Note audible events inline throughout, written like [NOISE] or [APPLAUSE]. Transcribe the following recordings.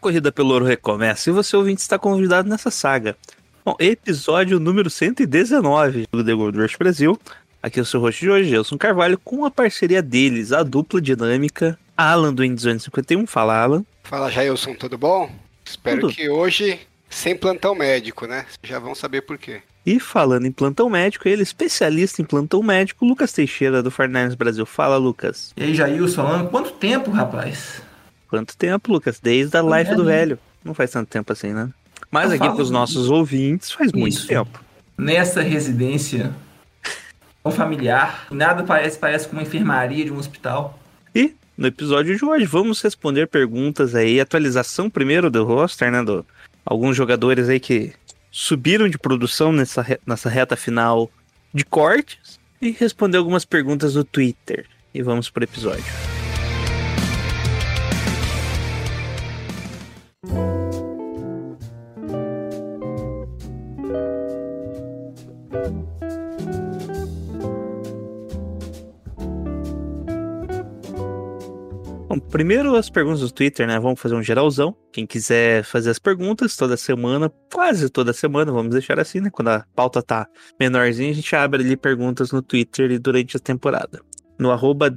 Corrida pelo ouro recomeça e você ouvinte está convidado nessa saga. Bom, episódio número 119 do The Gold Rush Brasil. Aqui é o seu host de hoje, Gelson Carvalho, com a parceria deles, a dupla dinâmica, Alan do N251. Fala, Alan. Fala, Jailson, tudo bom? Espero Tudo. que hoje, sem plantão médico, né? Já vão saber por quê. E falando em plantão médico, ele, especialista em plantão médico, Lucas Teixeira do Farnines Brasil. Fala, Lucas. E aí, Jailson, quanto tempo, rapaz? Quanto tempo, Lucas? Desde a live é, do né? velho. Não faz tanto tempo assim, né? Mas Eu aqui para os nossos ouvintes faz muito Isso. tempo. Nessa residência tão familiar, nada parece, parece com uma enfermaria de um hospital. E no episódio de hoje vamos responder perguntas aí, atualização primeiro do roster, né? Do, alguns jogadores aí que subiram de produção nessa, nessa reta final de cortes e responder algumas perguntas do Twitter. E vamos pro episódio. Bom, primeiro as perguntas do Twitter, né? Vamos fazer um geralzão. Quem quiser fazer as perguntas toda semana, quase toda semana, vamos deixar assim, né? Quando a pauta tá menorzinha, a gente abre ali perguntas no Twitter durante a temporada. No arroba.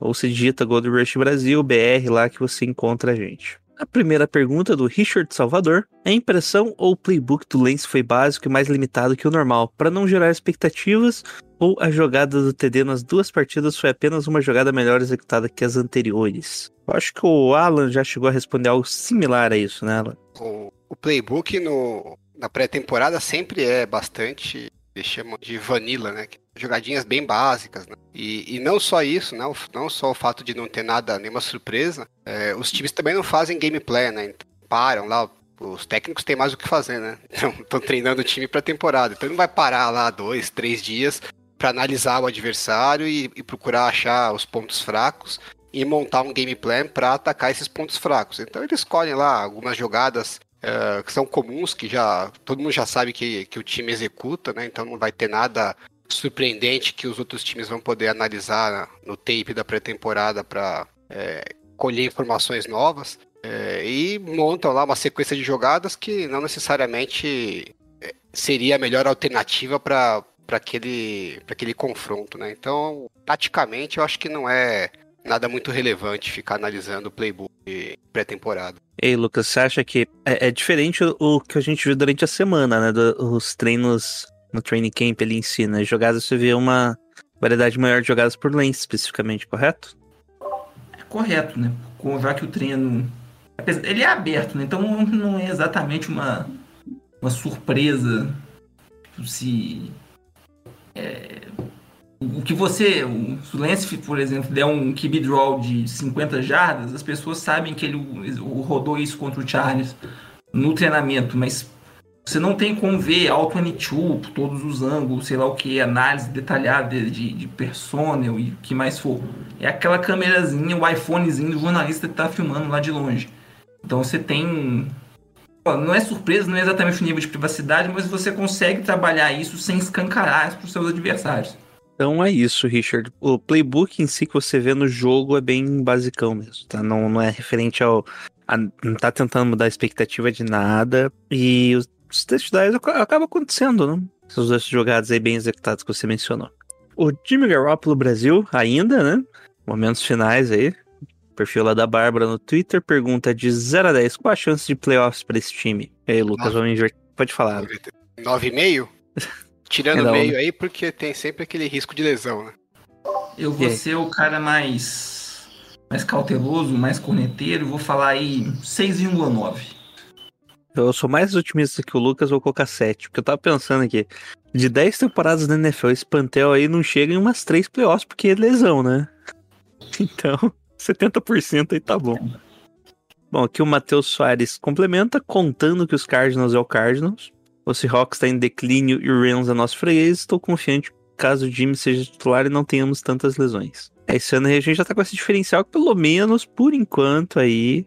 Ou se digita Gold Rush Brasil, BR, lá que você encontra a gente. A primeira pergunta do Richard Salvador. A impressão ou o playbook do Lance foi básico e mais limitado que o normal, para não gerar expectativas ou a jogada do TD nas duas partidas foi apenas uma jogada melhor executada que as anteriores? Eu acho que o Alan já chegou a responder algo similar a isso, né, Alan? O, o playbook no, na pré-temporada sempre é bastante, eles chamam de vanilla, né? Jogadinhas bem básicas, né? E, e não só isso, né? O- Não só o fato de não ter nada, nenhuma surpresa, é, os times também não fazem gameplay, né? Então, param lá, os técnicos têm mais o que fazer, né? [LAUGHS] Estão treinando o time pra temporada. Então, não vai parar lá dois, três dias para analisar o adversário e, e procurar achar os pontos fracos e montar um game plan para atacar esses pontos fracos. Então eles escolhem lá algumas jogadas eh, que são comuns, que já todo mundo já sabe que, que o time executa, né? Então não vai ter nada surpreendente que os outros times vão poder analisar no tape da pré-temporada para colher informações novas. Eh, e montam lá uma sequência de jogadas que não necessariamente eh, seria a melhor alternativa para aquele, aquele confronto, né? Então, taticamente, eu acho que não é nada muito relevante ficar analisando o playbook de pré-temporada. Ei, Lucas, você acha que é, é diferente o, que a gente viu durante a semana, né? do- os treinos no training camp ali em si, né? Jogadas você vê uma variedade maior de jogadas por lane especificamente, correto? É correto, né? Com- Já que o treino. apesar- Ele é aberto, né? Então não é exatamente uma, uma surpresa se. é, o que você. Se o Lance, por exemplo, der um QB draw de 50 jardas, as pessoas sabem que ele rodou isso contra o Charles no treinamento, mas você não tem como ver Auto 22 por todos os ângulos, sei lá o que, análise detalhada de, de, e o que mais for. É aquela câmerazinha, o iPhonezinho do jornalista que tá filmando lá de longe. Então você tem. Não é surpresa, não é exatamente o nível de privacidade, mas você consegue trabalhar isso sem escancarar para os seus adversários. Então é isso, Richard. O playbook em si que você vê no jogo é bem basicão mesmo, tá? Não, não é referente ao. a- não tá tentando mudar a expectativa de nada. E os, os touchdowns ac- acabam acontecendo, né? Essas duas jogadas aí bem executadas que você mencionou. O Jimmy Garoppolo Brasil, ainda, né? Momentos finais aí. Perfil lá da Bárbara no Twitter pergunta de 0 a 10, qual a chance de playoffs pra esse time? E aí, Lucas, vamos inverter. Pode falar. 9,5? Tirando É o da meio aí, porque tem sempre aquele risco de lesão, né? Eu vou ser o cara mais, mais cauteloso, mais corneteiro, vou falar aí 6,9. Eu sou mais otimista que o Lucas, vou colocar 7. Porque eu tava pensando aqui, de 10 temporadas da NFL, esse Pantel aí não chega em umas 3 playoffs, porque é lesão, né? [LAUGHS] Então, 70% aí tá bom. Bom, aqui o Matheus Soares complementa, contando que os Cardinals é o Cardinals. O Seahawks está em declínio e o Rams é nosso freguês. Estou confiante caso o Jimmy seja titular e não tenhamos tantas lesões. É, esse ano a gente já tá com esse diferencial que, pelo menos, por enquanto, aí,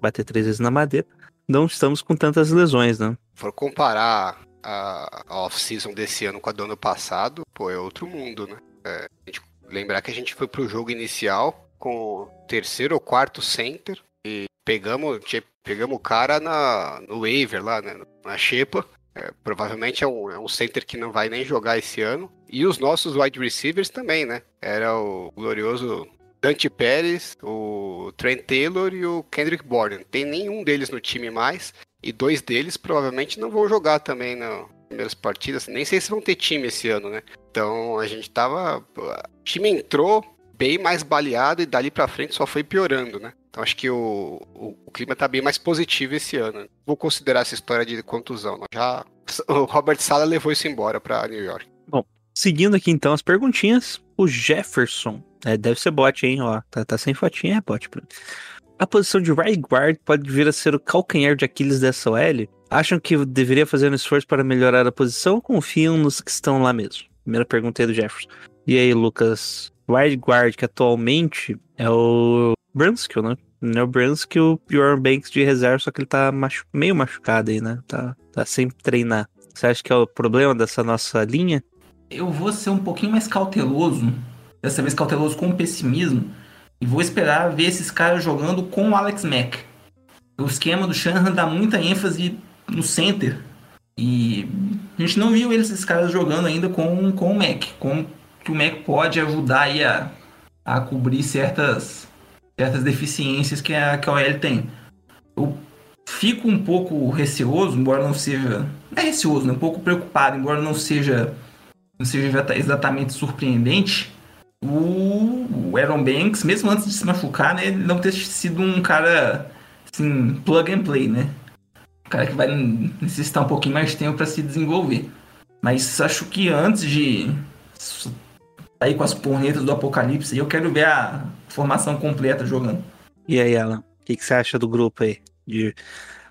bater três vezes na madeira, não estamos com tantas lesões, né? For comparar a, off-season desse ano com a do ano passado, pô, é outro mundo, né? É, lembrar que a gente foi pro jogo inicial com o terceiro ou quarto center e pegamos, pegamos o cara na, no waiver lá, né? Na Xepa. É, provavelmente é um, é um center que não vai nem jogar esse ano. E os nossos wide receivers também, né? Era o glorioso Dante Pérez, o Trent Taylor e o Kendrick Bourne. Tem nenhum deles no time mais. E dois deles provavelmente não vão jogar também nas primeiras partidas. Nem sei se vão ter time esse ano, né? Então a gente tava. O time entrou bem mais baleado e dali pra frente só foi piorando, né? Então acho que o, o, o clima tá bem mais positivo esse ano. Vou considerar essa história de contusão. Não? Já [LAUGHS] o Robert Sala levou isso embora para New York. Bom, seguindo aqui então as perguntinhas, o Jefferson, é, deve ser bot, hein? Ó, tá, tá sem fotinha, é bot. A posição de right guard pode vir a ser o calcanhar de Aquiles dessa OL? Acham que deveria fazer um esforço para melhorar a posição ou confiam nos que estão lá mesmo? Primeira pergunta aí do Jefferson. E aí, Lucas? Right guard, que atualmente é o Brunskill, né? Não é o Brunskill e o Banks de reserva, só que ele tá machu meio machucado aí, né? Tá, tá sem treinar. Você acha que é o problema dessa nossa linha? Eu vou ser um pouquinho mais cauteloso, dessa vez cauteloso com pessimismo, e vou esperar ver esses caras jogando com o Alex Mack. O esquema do Shanahan dá muita ênfase no center, e a gente não viu esses caras jogando ainda com, com o Mac, com que o Mac pode ajudar aí a, a cobrir certas certas deficiências que a, que a OL tem. Eu fico um pouco receoso, embora não seja. Não é receoso, né? Um pouco preocupado, embora não seja, não seja exatamente surpreendente. O, Aaron Banks, mesmo antes de se machucar, né, ele não ter sido um cara assim, plug and play, né? Um cara que vai necessitar um pouquinho mais de tempo para se desenvolver. Mas acho que antes de sair com as pornetas do apocalipse, eu quero ver a formação completa jogando. E aí, Alan, o que, que, você acha do grupo aí? De,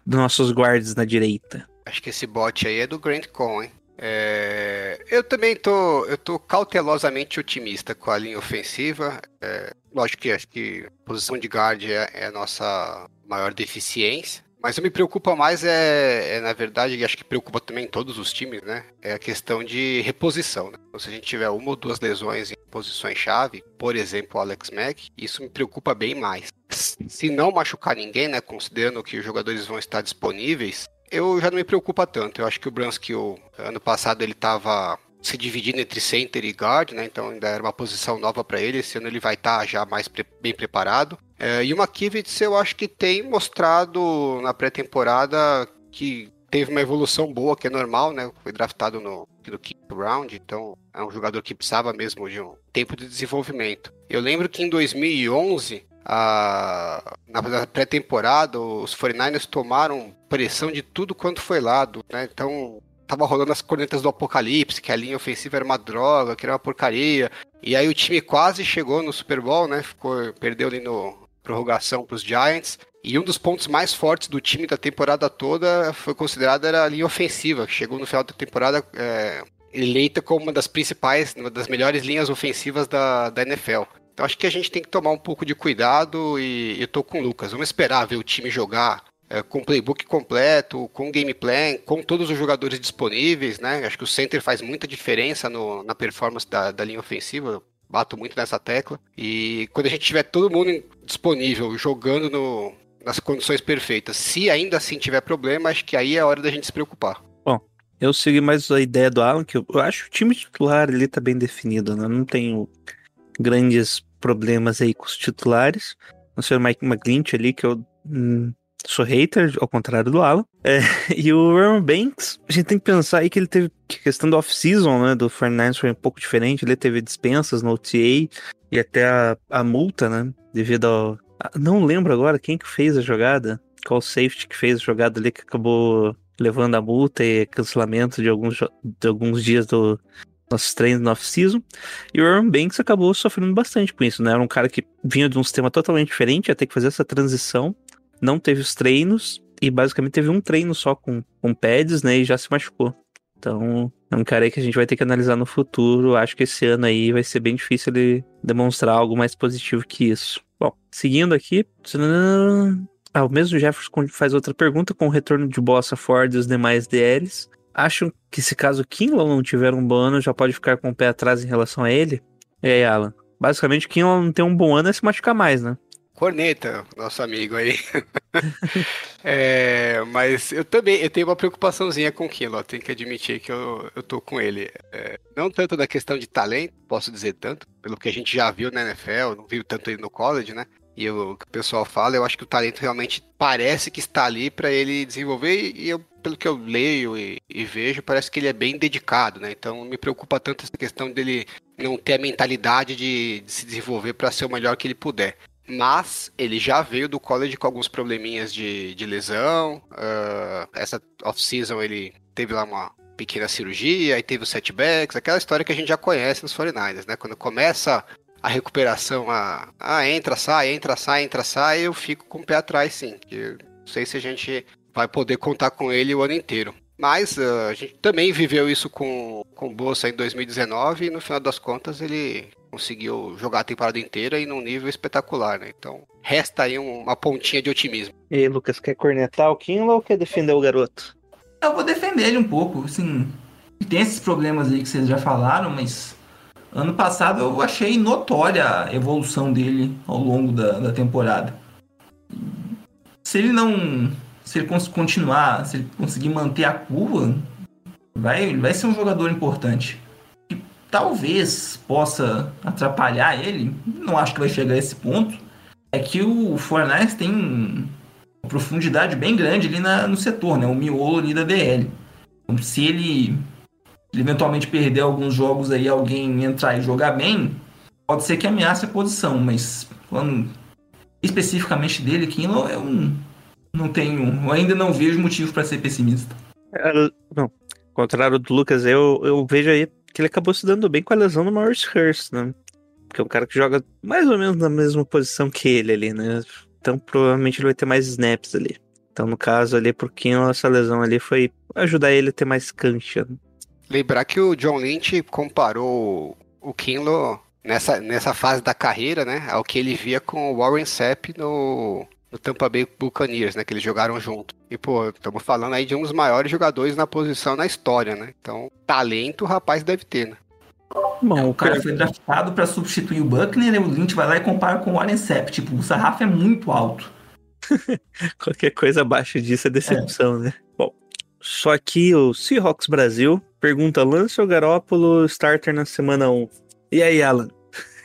dos nossos guardas na direita? Acho que esse bot aí é do Grant Con, hein? É, eu também tô, eu tô cautelosamente otimista com a linha ofensiva. É, lógico que acho que a posição de guard é, é a nossa maior deficiência. Mas o que me preocupa mais é, é, na verdade, e acho que preocupa também todos os times, né? É a questão de reposição. Né? Então, se a gente tiver uma ou duas lesões em posições-chave, por exemplo, o Alex Mack, isso me preocupa bem mais. Se não machucar ninguém, né? Considerando que os jogadores vão estar disponíveis, eu já não me preocupa tanto. Eu acho que o Brunskill, ano passado, ele estava se dividindo entre center e guard, né? Então ainda era uma posição nova para ele. Esse ano ele vai estar tá já mais pre bem preparado. É, e o McKivitz eu acho que tem mostrado na pré-temporada que teve uma evolução boa, que é normal, né? Foi draftado no, no quinto round, então é um jogador que precisava mesmo de um tempo de desenvolvimento. Eu lembro que em 2011, a, na pré-temporada, os 49ers tomaram pressão de tudo quanto foi lado, né? Então tava rolando as cornetas do apocalipse, que a linha ofensiva era uma droga, que era uma porcaria. E aí o time quase chegou no Super Bowl, né? Ficou, perdeu ali no prorrogação para os Giants. E um dos pontos mais fortes do time da temporada toda foi considerado era a linha ofensiva, que chegou no final da temporada é, eleita como uma das principais, uma das melhores linhas ofensivas da, da NFL. Então acho que a gente tem que tomar um pouco de cuidado e eu tô com o Lucas. Vamos esperar ver o time jogar é, com playbook completo, com game plan, com todos os jogadores disponíveis, né? Acho que o center faz muita diferença no, na performance da, da linha ofensiva. Bato muito nessa tecla. E quando a gente tiver todo mundo disponível, jogando no, nas condições perfeitas, se ainda assim tiver problema, acho que aí é a hora da gente se preocupar. Bom, eu segui mais a ideia do Alan, que eu, eu acho que o time titular ali tá bem definido, né? Não tenho grandes problemas aí com os titulares. Não sei o Mike McGlinch ali, que eu hum, sou hater, ao contrário do Alan. É, [LAUGHS] e o Aaron Banks, a gente tem que pensar aí que ele teve que questão do off-season, né? Do Fernandes foi um pouco diferente. Ele teve dispensas no OTA e até a, a multa, né? Devido ao. Não lembro agora quem que fez a jogada. Qual safety que fez a jogada ali que acabou levando a multa e cancelamento de alguns, de alguns dias do, nossos treinos no off-season. E o Aaron Banks acabou sofrendo bastante com isso, né? Era um cara que vinha de um sistema totalmente diferente, ia ter que fazer essa transição não teve os treinos e basicamente teve um treino só com, com pads, né? E já se machucou. Então, é um cara aí que a gente vai ter que analisar no futuro. Acho que esse ano aí vai ser bem difícil ele demonstrar algo mais positivo que isso. Bom, seguindo aqui. Ah, o mesmo Jefferson faz outra pergunta com o retorno de Bossa Ford e os demais DLs. Acham que se caso Kinlaw não tiver um bom ano, já pode ficar com o pé atrás em relação a ele? E aí, Alan? Basicamente, Kinlaw não tem um bom ano é se machucar mais, né? Corneta, nosso amigo aí. [LAUGHS] é, mas eu também eu tenho uma preocupaçãozinha com o Kinlaw, tenho que admitir que eu, eu tô com ele. É, não tanto da questão de talento, posso dizer tanto, pelo que a gente já viu na NFL, não viu tanto ele no college, né? E o que o pessoal fala, eu acho que o talento realmente parece que está ali para ele desenvolver, e eu, pelo que eu leio e, e, vejo, parece que ele é bem dedicado, né? Então me preocupa tanto essa questão dele não ter a mentalidade de, de se desenvolver para ser o melhor que ele puder mas ele já veio do college com alguns probleminhas de, de lesão. Uh, essa off-season ele teve lá uma pequena cirurgia, aí teve os setbacks, aquela história que a gente já conhece nos 49ers, né? Quando começa a recuperação, a, a entra, sai, entra, sai, entra, sai, eu fico com o pé atrás, sim. Eu não sei se a gente vai poder contar com ele o ano inteiro. Mas uh, a gente também viveu isso com, com o Bolsa em 2019 e no final das contas ele conseguiu jogar a temporada inteira e num nível espetacular, né? Então resta aí uma pontinha de otimismo. E aí, Lucas, quer cornetar o Kinlaw ou quer defender o garoto? Eu vou defender ele um pouco, assim. Tem esses problemas aí que vocês já falaram, mas ano passado eu achei notória a evolução dele ao longo da, da temporada. Se ele não se ele continuar, se ele conseguir manter a curva, vai, vai ser um jogador importante. E talvez possa atrapalhar ele, não acho que vai chegar a esse ponto, é que o Fornais tem uma profundidade bem grande ali na, no setor, né? O miolo ali da DL. Então, se ele, ele eventualmente perder alguns jogos aí, alguém entrar e jogar bem, pode ser que ameace a posição, mas falando especificamente dele, Kinlaw é um não tenho, eu ainda não vejo motivo para ser pessimista. É, não, ao contrário do Lucas, eu, eu vejo aí que ele acabou se dando bem com a lesão do Maurice Hurst, né? Que é um cara que joga mais ou menos na mesma posição que ele ali, né? Então provavelmente ele vai ter mais snaps ali. Então, no caso ali, por Kinlaw, essa lesão ali foi ajudar ele a ter mais cancha. Né? Lembrar que o John Lynch comparou o Kinlaw nessa, nessa fase da carreira, né? Ao que ele via com o Warren Sapp no, no Tampa Bay Buccaneers, né? Que eles jogaram junto. E, pô, estamos falando aí de um dos maiores jogadores na posição na história, né? Então, talento o rapaz deve ter, né? Bom, o cara foi draftado para substituir o Buckner, e o Lynch vai lá e compara com o Warren Sapp. Tipo, o sarrafo é muito alto. [LAUGHS] Qualquer coisa abaixo disso é decepção, é. né? Bom, só que o Seahawks Brasil pergunta: Lance ou Garópolo starter na semana 1? E aí, Alan?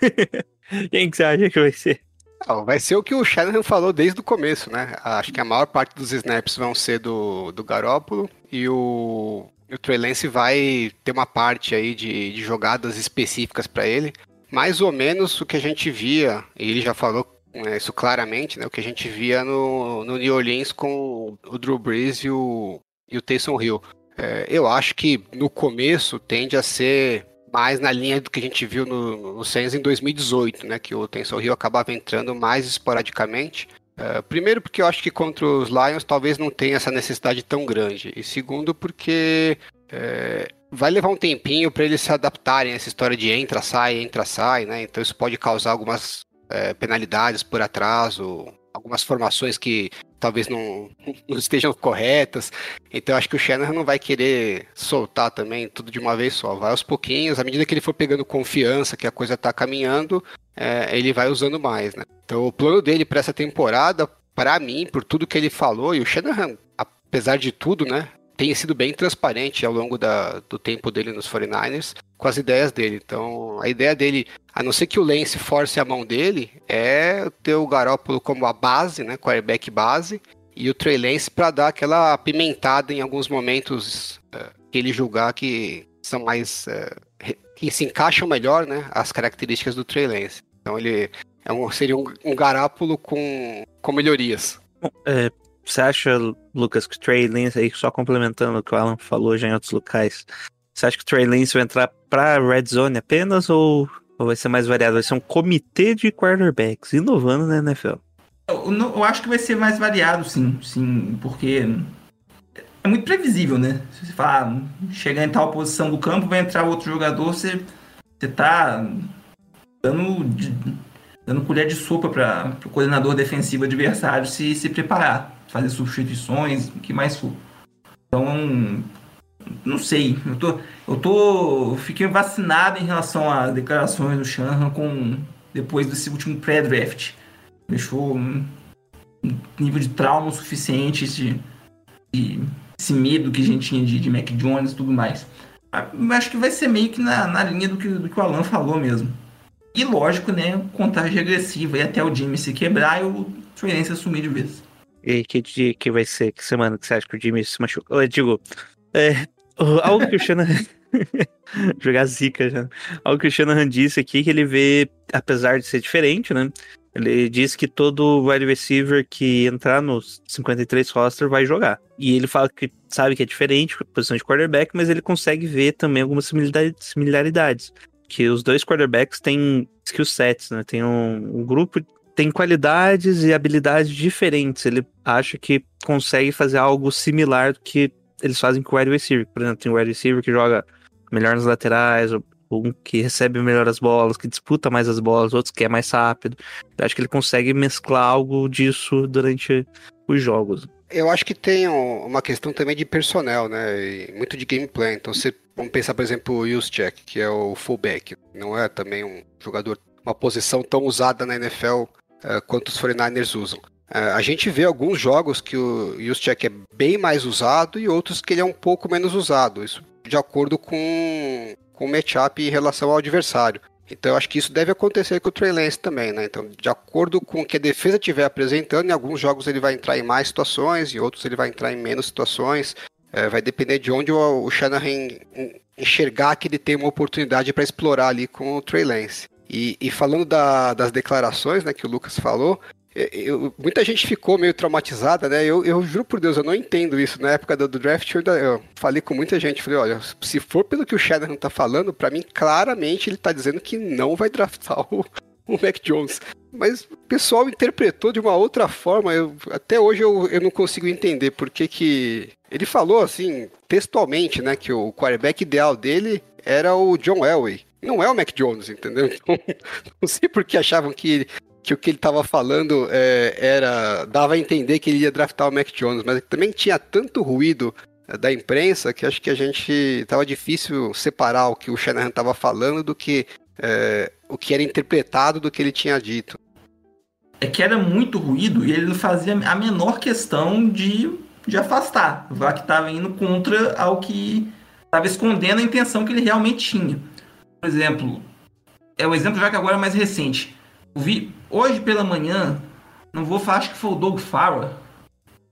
[LAUGHS] Quem que você acha que vai ser? Vai ser o que o Shanahan falou desde o começo, né? Acho que a maior parte dos snaps vão ser do, do Garópolo e o, o Trey Lance vai ter uma parte aí de, de jogadas específicas para ele. Mais ou menos o que a gente via, e ele já falou né, isso claramente, né? O que a gente via no, no New Orleans com o Drew Brees e o, e o Taysom Hill. É, eu acho que no começo tende a ser mais na linha do que a gente viu no, no em 2018, né? Que o Tensor Hill acabava entrando mais esporadicamente. Uh, primeiro porque eu acho que contra os Lions talvez não tenha essa necessidade tão grande. E segundo porque é, vai levar um tempinho para eles se adaptarem a essa história de entra, sai, entra, sai, né? Então isso pode causar algumas é, penalidades por atraso, algumas formações que talvez não, não estejam corretas. Então acho que o Shannon não vai querer soltar também tudo de uma vez só. Vai aos pouquinhos, à medida que ele for pegando confiança que a coisa está caminhando, é, ele vai usando mais, né? Então o plano dele para essa temporada, para mim, por tudo que ele falou, e o Shanahan, apesar de tudo, né? Tem sido bem transparente ao longo da, do tempo dele nos 49ers com as ideias dele. Então, a ideia dele, a não ser que o Lance force a mão dele, é ter o Garópolo como a base, né, quarterback base, e o Trey Lance para dar aquela apimentada em alguns momentos uh, que ele julgar que são mais uh, que se encaixam melhor, né, as características do Trey Lance. Então ele é um, seria um, um Garópolo com, com melhorias. É, você acha, Lucas, que o Trey Lance, aí só complementando o que o Alan falou já em outros locais, você acha que o Trey Lance vai entrar pra Red Zone apenas ou, vai ser mais variado? Vai ser um comitê de quarterbacks, inovando na NFL. Eu, eu acho que vai ser mais variado, sim, sim, porque é muito previsível, né? Se você falar, ah, chegar em tal posição do campo, vai entrar outro jogador, você, você tá dando, dando colher de sopa para o coordenador defensivo adversário se, se preparar, fazer substituições, o que mais for. Então, não sei. Eu tô, eu tô, fiquei vacinado em relação às declarações do Shanahan com depois desse último pré-draft. Deixou um nível de trauma suficiente de esse medo que a gente tinha de, de Mac Jones e tudo mais. Acho que vai ser meio que na, na linha do que, do que o Alan falou mesmo. E lógico, né? Contagem regressiva e até o Jimmy se quebrar e o Trey assumir de vez. E que dia que vai ser? Que semana que você acha que o Jimmy se machuca? Eu digo, é, algo que o Shanahan... [LAUGHS] Jogar zica já. Algo que o Shanahan disse aqui, que ele vê, apesar de ser diferente, né? Ele diz que todo wide receiver que entrar nos 53 roster vai jogar. E ele fala que sabe que é diferente, posição de quarterback, mas ele consegue ver também algumas similaridade- similaridades. Que os dois quarterbacks têm skill sets, né? Tem um, um grupo tem qualidades e habilidades diferentes. Ele acha que consegue fazer algo similar do que eles fazem com o wide receiver. Por exemplo, tem um wide receiver que joga melhor nas laterais, um que recebe melhor as bolas, que disputa mais as bolas, outros que é mais rápido. Eu acho que ele consegue mesclar algo disso durante os jogos. Eu acho que tem um- uma questão também de personnel, né? E muito de gameplay. Então, você, vamos pensar, por exemplo, o Juszczyk, que é o fullback. Não é também um jogador, uma posição tão usada na NFL eh, quanto os 49ers usam. Eh, a gente vê alguns jogos que o Juszczyk é bem mais usado e outros que ele é um pouco menos usado. Isso de acordo com, com o matchup em relação ao adversário. Então eu acho que isso deve acontecer com o Trey Lance também, né? Então, de acordo com o que a defesa estiver apresentando, em alguns jogos ele vai entrar em mais situações, em outros ele vai entrar em menos situações. É, vai depender de onde o, o Shanahan en- enxergar que ele tem uma oportunidade para explorar ali com o Trey Lance. E, e falando da- das declarações, né, que o Lucas falou, é, eu- muita gente ficou meio traumatizada, né? Eu, eu juro por Deus, eu não entendo isso. Na época do, do draft, eu, eu falei com muita gente, falei, olha, se for pelo que o Shanahan tá falando, para mim, claramente ele tá dizendo que não vai draftar o, [LAUGHS] o Mac Jones. Mas o pessoal interpretou de uma outra forma. eu- até hoje eu, eu não consigo entender por que que... Ele falou, assim, textualmente, né, que o quarterback ideal dele era o John Elway. Não é o Mac Jones, entendeu? [LAUGHS] Então, não sei por que achavam que que o que ele estava falando é, era dava a entender que ele ia draftar o Mac Jones, mas também tinha tanto ruído é, da imprensa que acho que a gente estava difícil separar o que o Shanahan estava falando do que é, o que era interpretado do que ele tinha dito. É que era muito ruído e ele não fazia a menor questão de, de afastar. O VAC estava indo contra ao que estava escondendo a intenção que ele realmente tinha. Por exemplo, é o exemplo já que agora é mais recente. Vi hoje pela manhã, não vou falar, acho que foi o Doug Farah.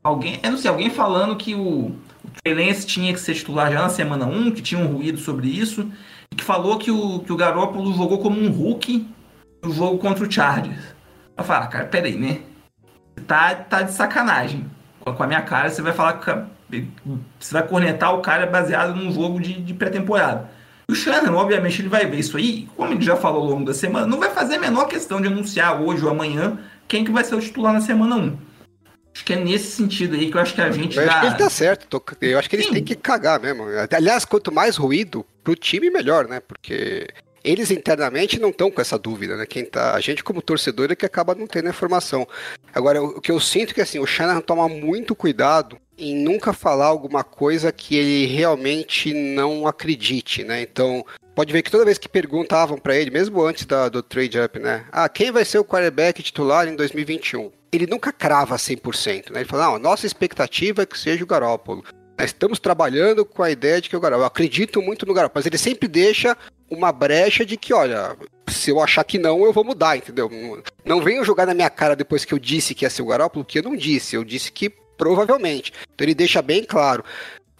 Alguém, eu não sei, alguém falando que o, o tinha que ser titular já na semana 1, que tinha um ruído sobre isso, e que falou que o, que o Garoppolo jogou como um Hulk no jogo contra o Chargers. Eu falo, ah, cara, peraí, né? Tá, tá de sacanagem. Com a minha cara, você vai falar que você vai cornetar o cara baseado num jogo de, de pré-temporada. O Shannon, obviamente, ele vai ver isso aí, como ele já falou ao longo da semana, não vai fazer a menor questão de anunciar hoje ou amanhã quem que vai ser o titular na semana 1. Acho que é nesse sentido aí que eu acho que a gente Eu acho que ele tá certo. Eu acho que eles Sim. têm que cagar mesmo. Aliás, quanto mais ruído pro time, melhor, né? Porque eles internamente não estão com essa dúvida, né? Quem tá, a gente como torcedor é que acaba não tendo a informação. Agora, o que eu sinto é que assim, o Shanahan toma muito cuidado em nunca falar alguma coisa que ele realmente não acredite, né? Então, pode ver que toda vez que perguntavam pra ele, mesmo antes da- do trade up, né? Ah, quem vai ser o quarterback titular em 2021? Ele nunca crava 100%, né? Ele fala, não, nossa expectativa é que seja o Garópolo. Nós estamos trabalhando com a ideia de que o Garoppolo. Eu acredito muito no Garoppolo, mas ele sempre deixa uma brecha de que, olha, se eu achar que não, eu vou mudar, entendeu? Não- venham jogar na minha cara depois que eu disse que ia ser o Garoppolo, que eu não disse. Eu disse que provavelmente. Então ele deixa bem claro.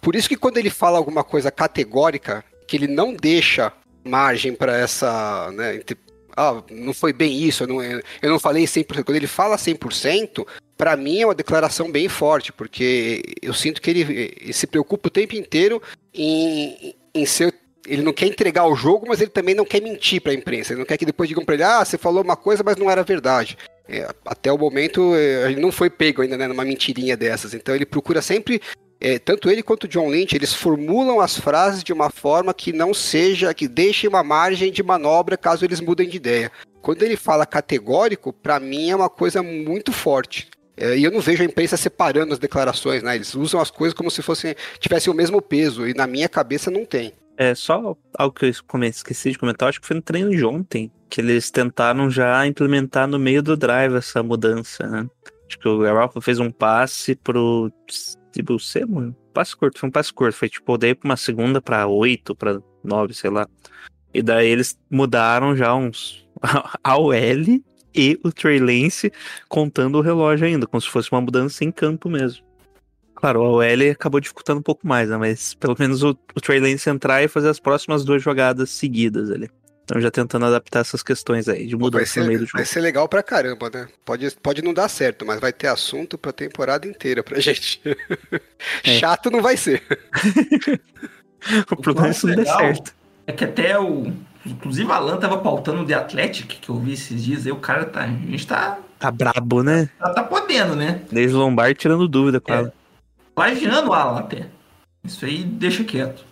Por isso que quando ele fala alguma coisa categórica, que ele não deixa margem para essa, né, entre- ah, não foi bem isso, eu não, eu não falei 100%. Quando ele fala 100%, para mim é uma declaração bem forte, porque eu sinto que ele, ele se preocupa o tempo inteiro em, em ser. Ele não quer entregar o jogo, mas ele também não quer mentir para a imprensa. Ele não quer que depois digam para ele: ah, você falou uma coisa, mas não era verdade. É, até o momento é, ele não foi pego ainda né, numa mentirinha dessas. Então ele procura sempre é, tanto ele quanto o John Lynch, eles formulam as frases de uma forma que não seja, que deixe uma margem de manobra caso eles mudem de ideia. Quando ele fala categórico, para mim é uma coisa muito forte. É, e eu não vejo a imprensa separando as declarações, né? Eles usam as coisas como se fossem tivessem o mesmo peso, e na minha cabeça não tem. É só algo que eu esqueci de comentar, acho que foi no treino de ontem, que eles tentaram já implementar no meio do drive essa mudança, né? Acho que o Garoppolo fez um passe pro Tipo, ser um passe curto, foi um passe curto. Foi tipo, dei pra uma segunda pra oito, pra nove, sei lá. E daí eles mudaram já uns. [LAUGHS] a OL e o Trey Lance contando o relógio ainda, como se fosse uma mudança em campo mesmo. Claro, o OL acabou dificultando um pouco mais, né? Mas pelo menos o, o Trey Lance entrar e fazer as próximas duas jogadas seguidas ali. Então já tentando adaptar essas questões aí de mudança no meio do jogo. Vai ser legal pra caramba, né? Pode, pode não dar certo, mas vai ter assunto pra temporada inteira pra [LAUGHS] gente. É. Chato não vai ser. [LAUGHS] o problema é isso não der certo. É que até o. Inclusive a Alan tava pautando o The Athletic, que eu vi esses dias, aí o cara tá. A gente tá. Tá brabo, né? Tá, tá podendo, né? Desde Lombardi tirando dúvida com é. ela. Plagiando o Alan até. Isso aí deixa quieto.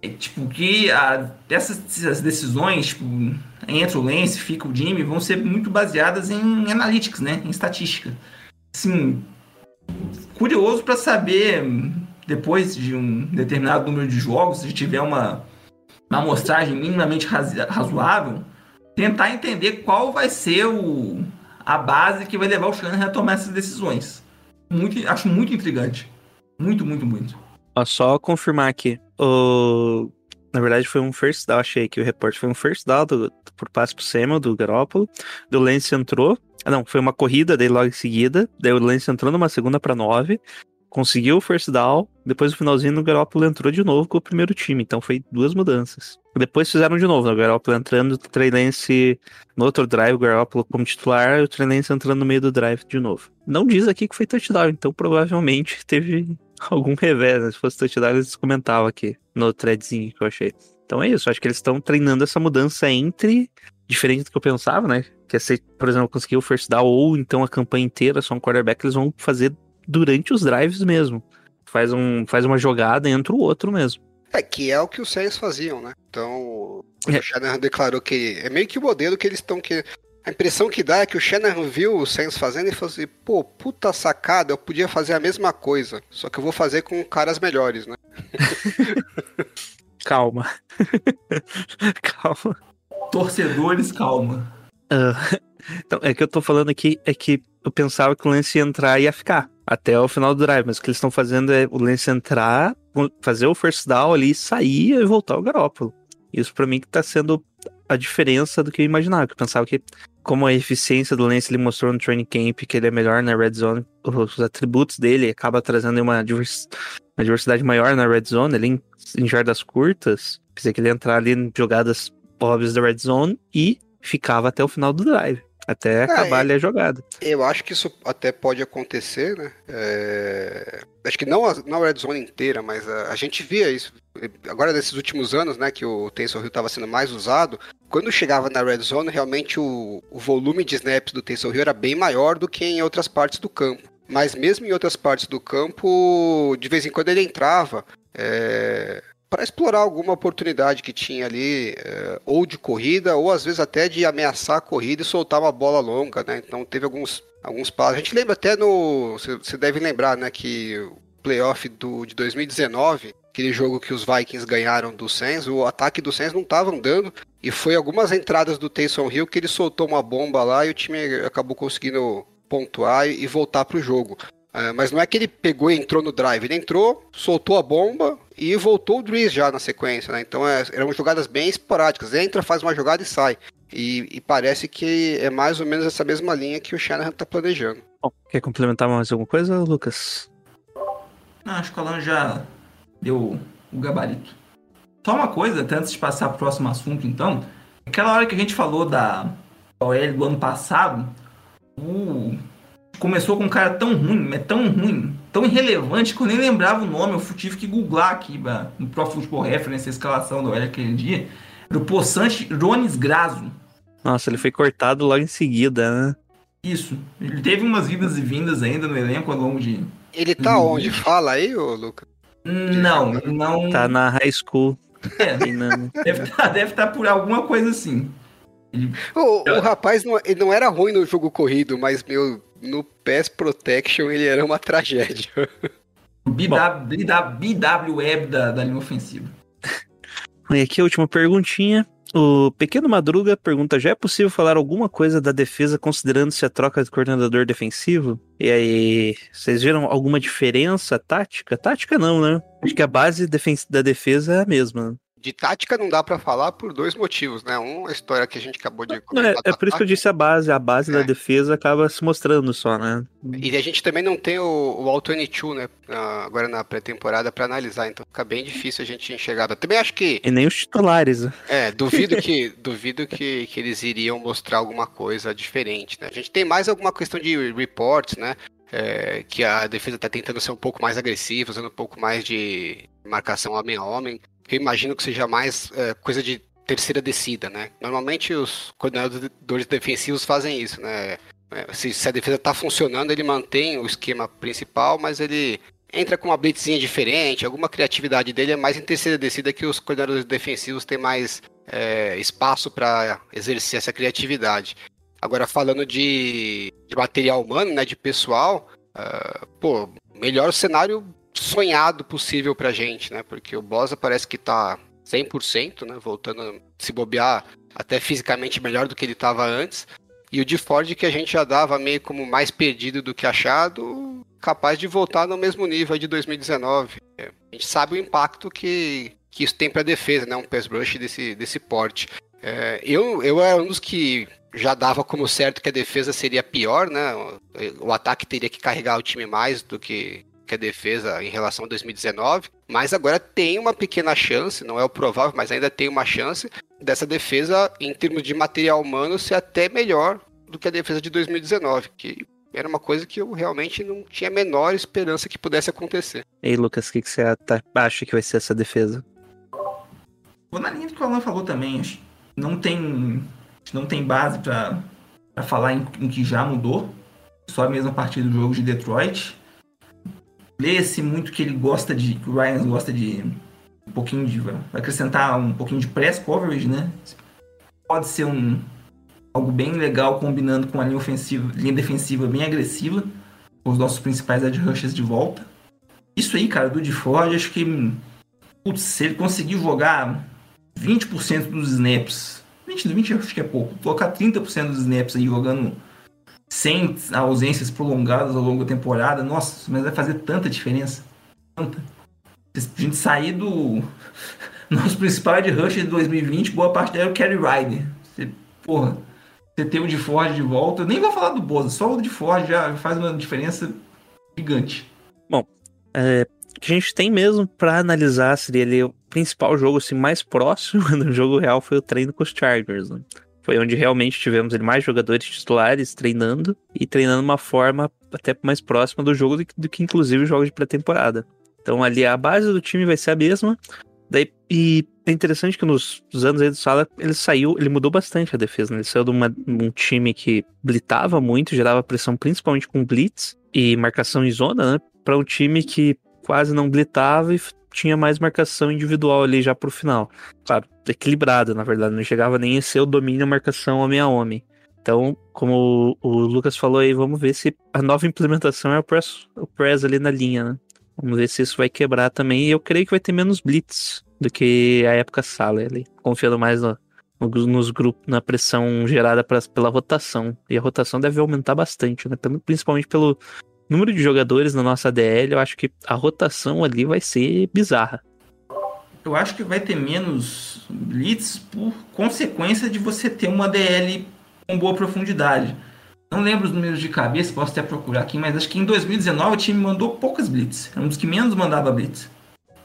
É, tipo, que a, essas decisões, tipo, entra o Lance, fica o Jimmy, vão ser muito baseadas em analytics, né? Em estatística. Assim, curioso para saber, depois de um determinado número de jogos, se tiver uma, uma amostragem minimamente razoável, tentar entender qual vai ser o, a base que vai levar o Shanahan a tomar essas decisões. Muito, acho muito intrigante. Muito, muito, muito. Só confirmar aqui. O... Na verdade, foi um first down, achei que o reporte foi um first down do, por passe pro Samuel, do Garoppolo. Do Lance entrou. Ah, não, foi uma corrida dele logo em seguida. Daí o Lance entrou numa segunda para nove. Conseguiu o first down. Depois, no finalzinho, o Garoppolo entrou de novo com o primeiro time. Então, foi duas mudanças. Depois fizeram de novo, né? O Garoppolo entrando, o Trey no outro drive, o Garoppolo como titular, o Trey entrando no meio do drive de novo. Não diz aqui que foi touchdown, então provavelmente teve [LAUGHS] algum revés, né? Se fosse touchdown, eles comentavam aqui no threadzinho que eu achei. Então é isso, acho que eles estão treinando essa mudança entre. Diferente do que eu pensava, né? Que é ser, por exemplo, conseguir o first down ou então a campanha inteira, só um quarterback, eles vão fazer durante os drives mesmo. Faz, um, faz uma jogada entre o outro mesmo. É, que é o que os Saints faziam, né? Então, é. o Shanahan declarou que é meio que o modelo que eles estão que a impressão que dá é que o Shanahan viu o Saints fazendo e falou assim, pô, puta sacada, eu podia fazer a mesma coisa, só que eu vou fazer com caras melhores, né? [LAUGHS] calma. [LAUGHS] calma. Torcedores, calma. Uh, então, é que eu tô falando aqui é que eu pensava que o Lance ia entrar e ia ficar até o final do drive, mas o que eles estão fazendo é o Lance entrar, fazer o first down ali, sair e voltar ao Garópolo. Isso para mim que tá sendo a diferença do que eu imaginava. Que eu pensava que, como a eficiência do Lance ele mostrou no training camp, que ele é melhor na red zone, os atributos dele acaba trazendo uma, divers, uma diversidade maior na red zone, ele em, em jardas curtas, pensei que ele ia entrar ali em jogadas óbvias da red zone e ficava até o final do drive. Até acabar é, ali a jogada. Eu acho que isso até pode acontecer, né? É... Acho que não a, não a Red Zone inteira, mas a, a, gente via isso. Agora, nesses últimos anos, né, que o Tensor Hill estava sendo mais usado, quando chegava na Red Zone, realmente o, o volume de snaps do Tensor Hill era bem maior do que em outras partes do campo. Mas mesmo em outras partes do campo, de vez em quando ele entrava. É para explorar alguma oportunidade que tinha ali, é, ou de corrida, ou às vezes até de ameaçar a corrida e soltar uma bola longa, né? Então teve alguns, alguns passos. A gente lembra até no. Você deve lembrar, né, que o playoff do, de 2019, aquele jogo que os Vikings ganharam do Saints, o ataque do Saints não estava andando, e foi algumas entradas do Taysom Hill que ele soltou uma bomba lá e o time acabou conseguindo pontuar e voltar para o jogo. É, mas não é que ele pegou e entrou no drive. Ele entrou, soltou a bomba e voltou o Driz já na sequência, né? Então é, eram jogadas bem esporádicas. Entra, faz uma jogada e sai. E, e, parece que é mais ou menos essa mesma linha que o Shanahan está planejando. Bom, quer complementar mais alguma coisa, Lucas? Não, acho que o Alan já deu o gabarito. Só uma coisa, até antes de passar para o próximo assunto, então. Aquela hora que a gente falou da OL do ano passado, o começou com um cara tão ruim, é tão ruim, tão irrelevante que eu nem lembrava o nome. Eu tive que googlar aqui no Pro Football Reference a escalação do L aquele dia. Era o possante Rones Grazo. Nossa, ele foi cortado logo em seguida, né? Isso. Ele teve umas idas e vindas ainda no elenco ao longo de. Ele tá Uhum. onde? Fala aí, ô Lucas. Não, não. Tá na high school. É, [LAUGHS] deve estar deve tá por alguma coisa assim. Ele O, o rapaz não, ele não era ruim no jogo corrido, mas, meu, no Pass Protection ele era uma tragédia. BW, BW Web da, da linha ofensiva. [LAUGHS] E aqui a última perguntinha. O Pequeno Madruga pergunta: já é possível falar alguma coisa da defesa considerando-se a troca de coordenador defensivo? E aí, vocês viram alguma diferença tática? Tática não, né? Acho que a base defen- da defesa é a mesma. De tática não dá pra falar por dois motivos, né? Um, a história que a gente acabou de é, comentar. é do por isso que eu disse a base. A base da É. defesa acaba se mostrando só, né? E a gente também não tem o, o All 22, né? agora na pré-temporada pra analisar, então fica bem difícil a gente enxergar. Eu também acho que, E nem os titulares. né? é, duvido [LAUGHS] que duvido que, que eles iriam mostrar alguma coisa diferente, né? A gente tem mais alguma questão de reports, né? É, que a defesa tá tentando ser um pouco mais agressiva, usando um pouco mais de marcação homem a homem. Eu imagino que seja mais é, coisa de terceira descida, né? Normalmente os coordenadores defensivos fazem isso, né? É, Se, se a defesa tá funcionando, ele mantém o esquema principal, mas ele entra com uma blitzinha diferente, alguma criatividade dele é mais em terceira descida que os coordenadores defensivos têm mais é, espaço para exercer essa criatividade. Agora, falando de, de material humano, né, de pessoal, ah, pô, melhor cenário sonhado possível pra gente, né? Porque o Bosa parece que tá 100%, né? Voltando a se bobear até fisicamente melhor do que ele estava antes. E o de Ford que a gente já dava meio como mais perdido do que achado, capaz de voltar no mesmo nível de 2019. É, A gente sabe o impacto que, que isso tem para defesa, né? Um pass rush desse, desse porte. É, eu, eu era um dos que já dava como certo que a defesa seria pior, né? O ataque teria que carregar o time mais do que, que a defesa em relação a 2019. Mas agora tem uma pequena chance, não é o provável, mas ainda tem uma chance dessa defesa, em termos de material humano, ser até melhor do que a defesa de 2019, que era uma coisa que eu realmente não tinha a menor esperança que pudesse acontecer. E aí, Lucas, o que, que você tá- acha que vai ser essa defesa? Vou na linha do que o Alan falou também. Acho que não tem, não tem base pra pra falar em, em que já mudou. Só mesmo a partir do jogo de Detroit. Lê-se muito que ele gosta de. que o Ryan gosta de um pouquinho de. vai acrescentar um pouquinho de press coverage, né? Pode ser um. algo bem legal combinando com a linha ofensiva, linha defensiva bem agressiva. Com os nossos principais edge rushers de volta. Isso aí, cara, do de Ford, acho que. Putz, se ele conseguir jogar 20% dos snaps, 20, 20 acho que é pouco, colocar 30% dos snaps aí jogando sem ausências prolongadas ao longo da temporada, nossa, mas vai fazer tanta diferença. Tanta. Se a gente sair do [LAUGHS] nosso principal de rush de 2020, boa parte dela é o Kerry Ryder. Você, porra, você ter o de Ford de volta, eu nem vou falar do Boza, só o de Ford já faz uma diferença gigante. É, o que a gente tem mesmo pra analisar seria ali o principal jogo assim, mais próximo [LAUGHS] do jogo real foi o treino com os Chargers. né? Foi onde realmente tivemos mais jogadores titulares treinando e treinando uma forma até mais próxima do jogo do que, do que inclusive os jogos de pré-temporada. Então ali a base do time vai ser a mesma. Daí, e é interessante que nos, nos anos aí do Sala ele saiu, ele mudou bastante a defesa. Né? Ele saiu de uma- um time que blitava muito, gerava pressão principalmente com blitz e marcação em zona, né? Para um time que quase não blitava e tinha mais marcação individual ali já pro final. Claro, equilibrado, na verdade, não chegava nem a ser o domínio marcação homem a homem. Então, como o, Lucas falou aí, vamos ver se a nova implementação é o press, o press ali na linha, né? Vamos ver se isso vai quebrar também. E eu creio que vai ter menos blitz do que a época sala ali. Confiando mais no- no- nos grupos, na pressão gerada pra- pela rotação. E a rotação deve aumentar bastante, né? Principalmente pelo número de jogadores na nossa DL. Eu acho que a rotação ali vai ser bizarra. Eu acho que vai ter menos blitz por consequência de você ter uma DL com boa profundidade. Não lembro os números de cabeça, posso até procurar aqui, mas acho que em 2019 o time mandou poucas blitz. Era um dos que menos mandava blitz.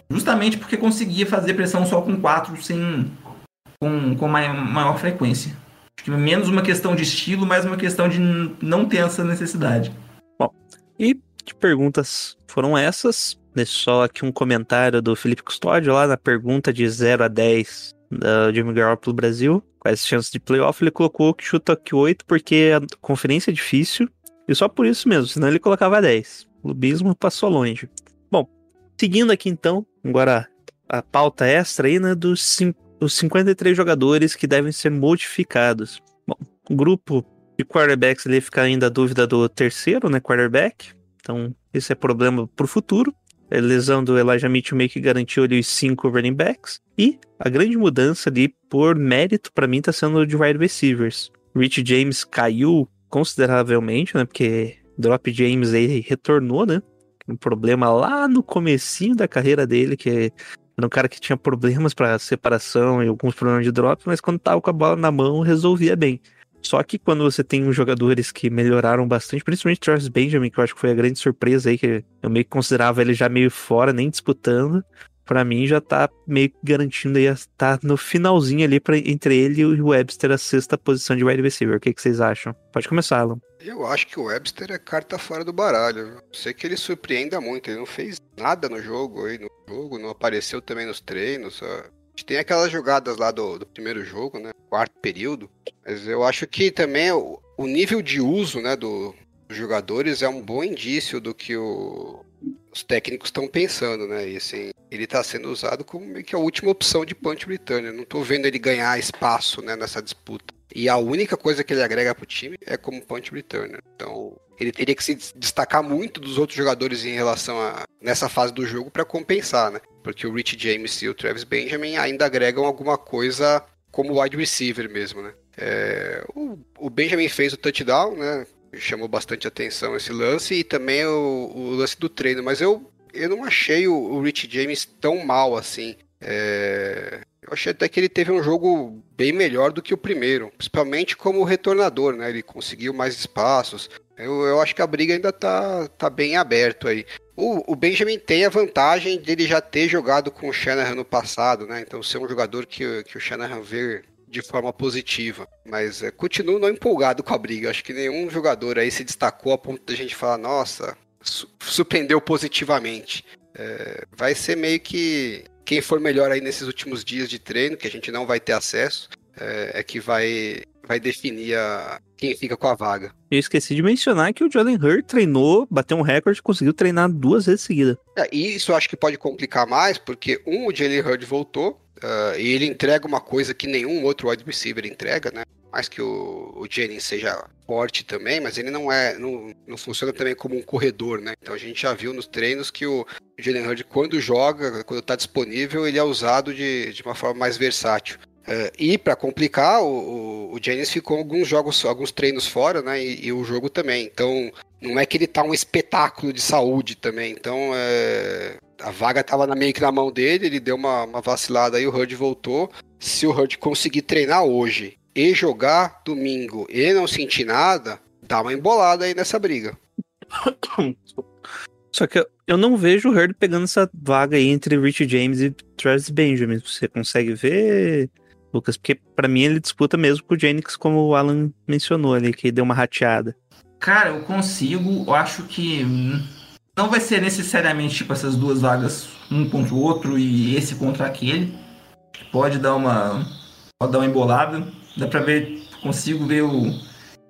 Justamente porque conseguia fazer pressão só com quatro sem com, com mai- maior frequência. Acho que menos uma questão de estilo, mais uma questão de não ter essa necessidade. E perguntas foram essas. Só aqui um comentário do Felipe Custódio lá na pergunta de 0 a 10 da Jimmy Garoppolo Brasil, quais chances de playoff, ele colocou que chuta que 8 porque a conferência é difícil, e só por isso mesmo, senão ele colocava 10. O clubismo passou longe. Bom, seguindo aqui então, agora a pauta extra aí, né, dos, dos 53 jogadores que devem ser modificados. Bom, o grupo de quarterbacks ali fica ainda a dúvida do terceiro, né, quarterback. Então, esse é problema pro futuro. A lesão do Elijah Mitchell meio que garantiu ali os cinco running backs. E a grande mudança ali, por mérito, pra mim, tá sendo de wide receivers. Rich James caiu consideravelmente, né? Porque Drop James aí retornou, né? Um problema lá no comecinho da carreira dele, que era um cara que tinha problemas pra separação e alguns problemas de drop, mas quando tava com a bola na mão, resolvia bem. Só que quando você tem uns jogadores que melhoraram bastante, principalmente Travis Benjamin, que eu acho que foi a grande surpresa aí, que eu meio que considerava ele já meio fora, nem disputando. Pra mim já tá meio que garantindo aí, tá no finalzinho ali pra, entre ele e o Webster a sexta posição de wide receiver. O que, que vocês acham? Pode começar, Alan. Eu acho que o Webster é carta fora do baralho. Sei que ele surpreenda muito. Ele não fez nada no jogo aí, no jogo, não apareceu também nos treinos. gente tem aquelas jogadas lá do, do primeiro jogo, né? Quarto período. Mas eu acho que também o, o nível de uso, né, do, dos jogadores é um bom indício do que o- os técnicos estão pensando, né? E assim, ele está sendo usado como meio que a última opção de punch. Eu não tô vendo ele ganhar espaço, né, nessa disputa. E a única coisa que ele agrega pro time é como punch returner. Então, ele teria que se destacar muito dos outros jogadores em relação a nessa fase do jogo para compensar, né? Porque o Rich James e o Travis Benjamin ainda agregam alguma coisa como wide receiver mesmo, né? É, o, o Benjamin fez o touchdown, né? Chamou bastante atenção esse lance e também o, o lance do treino, mas eu, eu não achei o, o Rich James tão mal assim. É, eu achei até que ele teve um jogo bem melhor do que o primeiro, principalmente como retornador, né? Ele conseguiu mais espaços. Eu, eu acho que a briga ainda tá, tá bem aberto aí. O, o Benjamin tem a vantagem dele já ter jogado com o Shanahan no passado, né? Então ser um jogador que, que o Shanahan vê de forma positiva. Mas é, continuo não empolgado com a briga. Acho que nenhum jogador aí se destacou a ponto da gente falar, nossa, su- surpreendeu positivamente. É, vai ser meio que quem for melhor aí nesses últimos dias de treino, que a gente não vai ter acesso, é, é que vai, vai definir a, quem fica com a vaga. Eu esqueci de mencionar que o Jalen Hurd treinou, bateu um recorde, conseguiu treinar duas vezes seguida. É, e isso eu acho que pode complicar mais, porque um, o Jalen Hurd voltou, ah, e ele entrega uma coisa que nenhum outro wide receiver entrega, né? Mais que o, o Jennings seja forte também, mas ele não é, não, não funciona também como um corredor, né? Então a gente já viu nos treinos que o Jalen Hurd, quando joga, quando está disponível, ele é usado de, de uma forma mais versátil. É, e para complicar, o, o, o ficou alguns jogos, alguns treinos fora, né? E, e o jogo também. Então não é que ele tá um espetáculo de saúde também. Então é, a vaga tava na- meio que na mão dele, ele deu uma, uma vacilada aí, o Hurd voltou. Se o Hurd conseguir treinar hoje e jogar domingo e não sentir nada, dá uma embolada aí nessa briga. [COUGHS] Só que eu, eu não vejo o Hurd pegando essa vaga aí entre Rich James e Travis Benjamin. Você consegue ver, Lucas? Porque pra mim ele disputa mesmo com o Jennings, como o Alan mencionou ali, que deu uma rateada. Cara, eu consigo. Eu acho que não vai ser necessariamente tipo essas duas vagas, um contra o outro e esse contra aquele. Pode dar uma, pode dar uma embolada. Dá pra ver, consigo ver o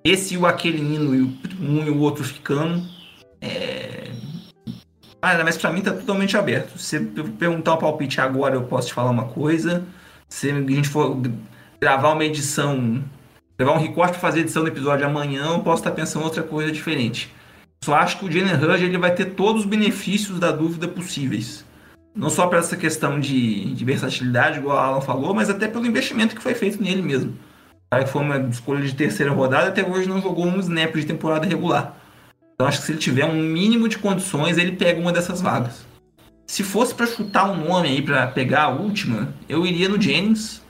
esse e o aquele indo e o, um e o outro ficando. É... Ah, mas pra mim tá totalmente aberto. Se você perguntar um palpite agora, eu posso te falar uma coisa. Se a gente for gravar uma edição levar um recorte para fazer edição do episódio amanhã, eu posso estar pensando outra coisa diferente. Só acho que o Jalen Hurd ele vai ter todos os benefícios da dúvida possíveis. Não só para essa questão de, de versatilidade, igual a Alan falou, mas até pelo investimento que foi feito nele mesmo. Cara que foi uma escolha de terceira rodada até hoje não jogou um snap de temporada regular. Então acho que se ele tiver um mínimo de condições, ele pega uma dessas vagas. Se fosse para chutar um nome aí para pegar a última, eu iria no Jennings,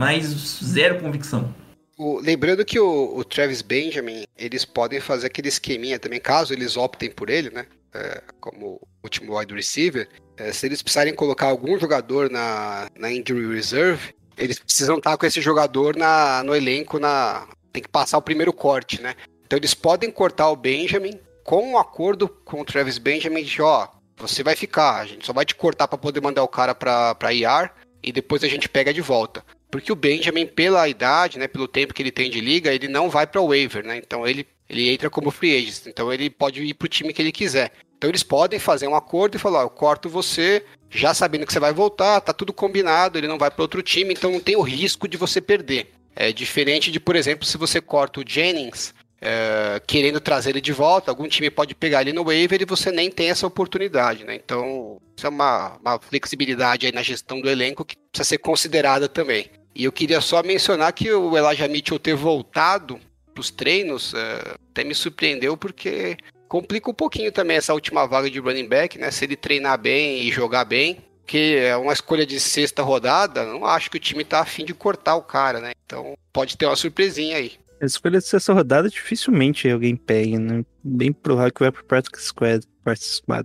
mas zero convicção. O- lembrando que o, o Travis Benjamin, eles podem fazer aquele esqueminha também, caso eles optem por ele, né? é, como último wide receiver. é, se eles precisarem colocar algum jogador na, na injury reserve, eles precisam estar com esse jogador na, no elenco, na tem que passar o primeiro corte, né? Então eles podem cortar o Benjamin com um acordo com o Travis Benjamin de, ó, você vai ficar, a gente só vai te cortar para poder mandar o cara para para IR e depois a gente pega de volta. Porque o Benjamin, pela idade, né, pelo tempo que ele tem de liga, ele não vai para o waiver, né? Então ele, ele entra como free agent. Então ele pode ir para o time que ele quiser. Então eles podem fazer um acordo e falar: ó, eu corto você, já sabendo que você vai voltar, tá tudo combinado, ele não vai para outro time, então não tem o risco de você perder. É diferente de, por exemplo, se você corta o Jennings é, querendo trazer ele de volta, algum time pode pegar ele no waiver e você nem tem essa oportunidade, né? Então, isso é uma, uma flexibilidade aí na gestão do elenco que precisa ser considerada também. E eu queria só mencionar que o Elijah Mitchell ter voltado para os treinos é, até me surpreendeu porque complica um pouquinho também essa última vaga de running back, né? Se ele treinar bem e jogar bem, que é uma escolha de sexta rodada, não acho que o time tá afim de cortar o cara, né? Então pode ter uma surpresinha aí. A escolha de sexta rodada dificilmente alguém pega, né? Bem provável que vai pro Practice Squad. Practice Squad.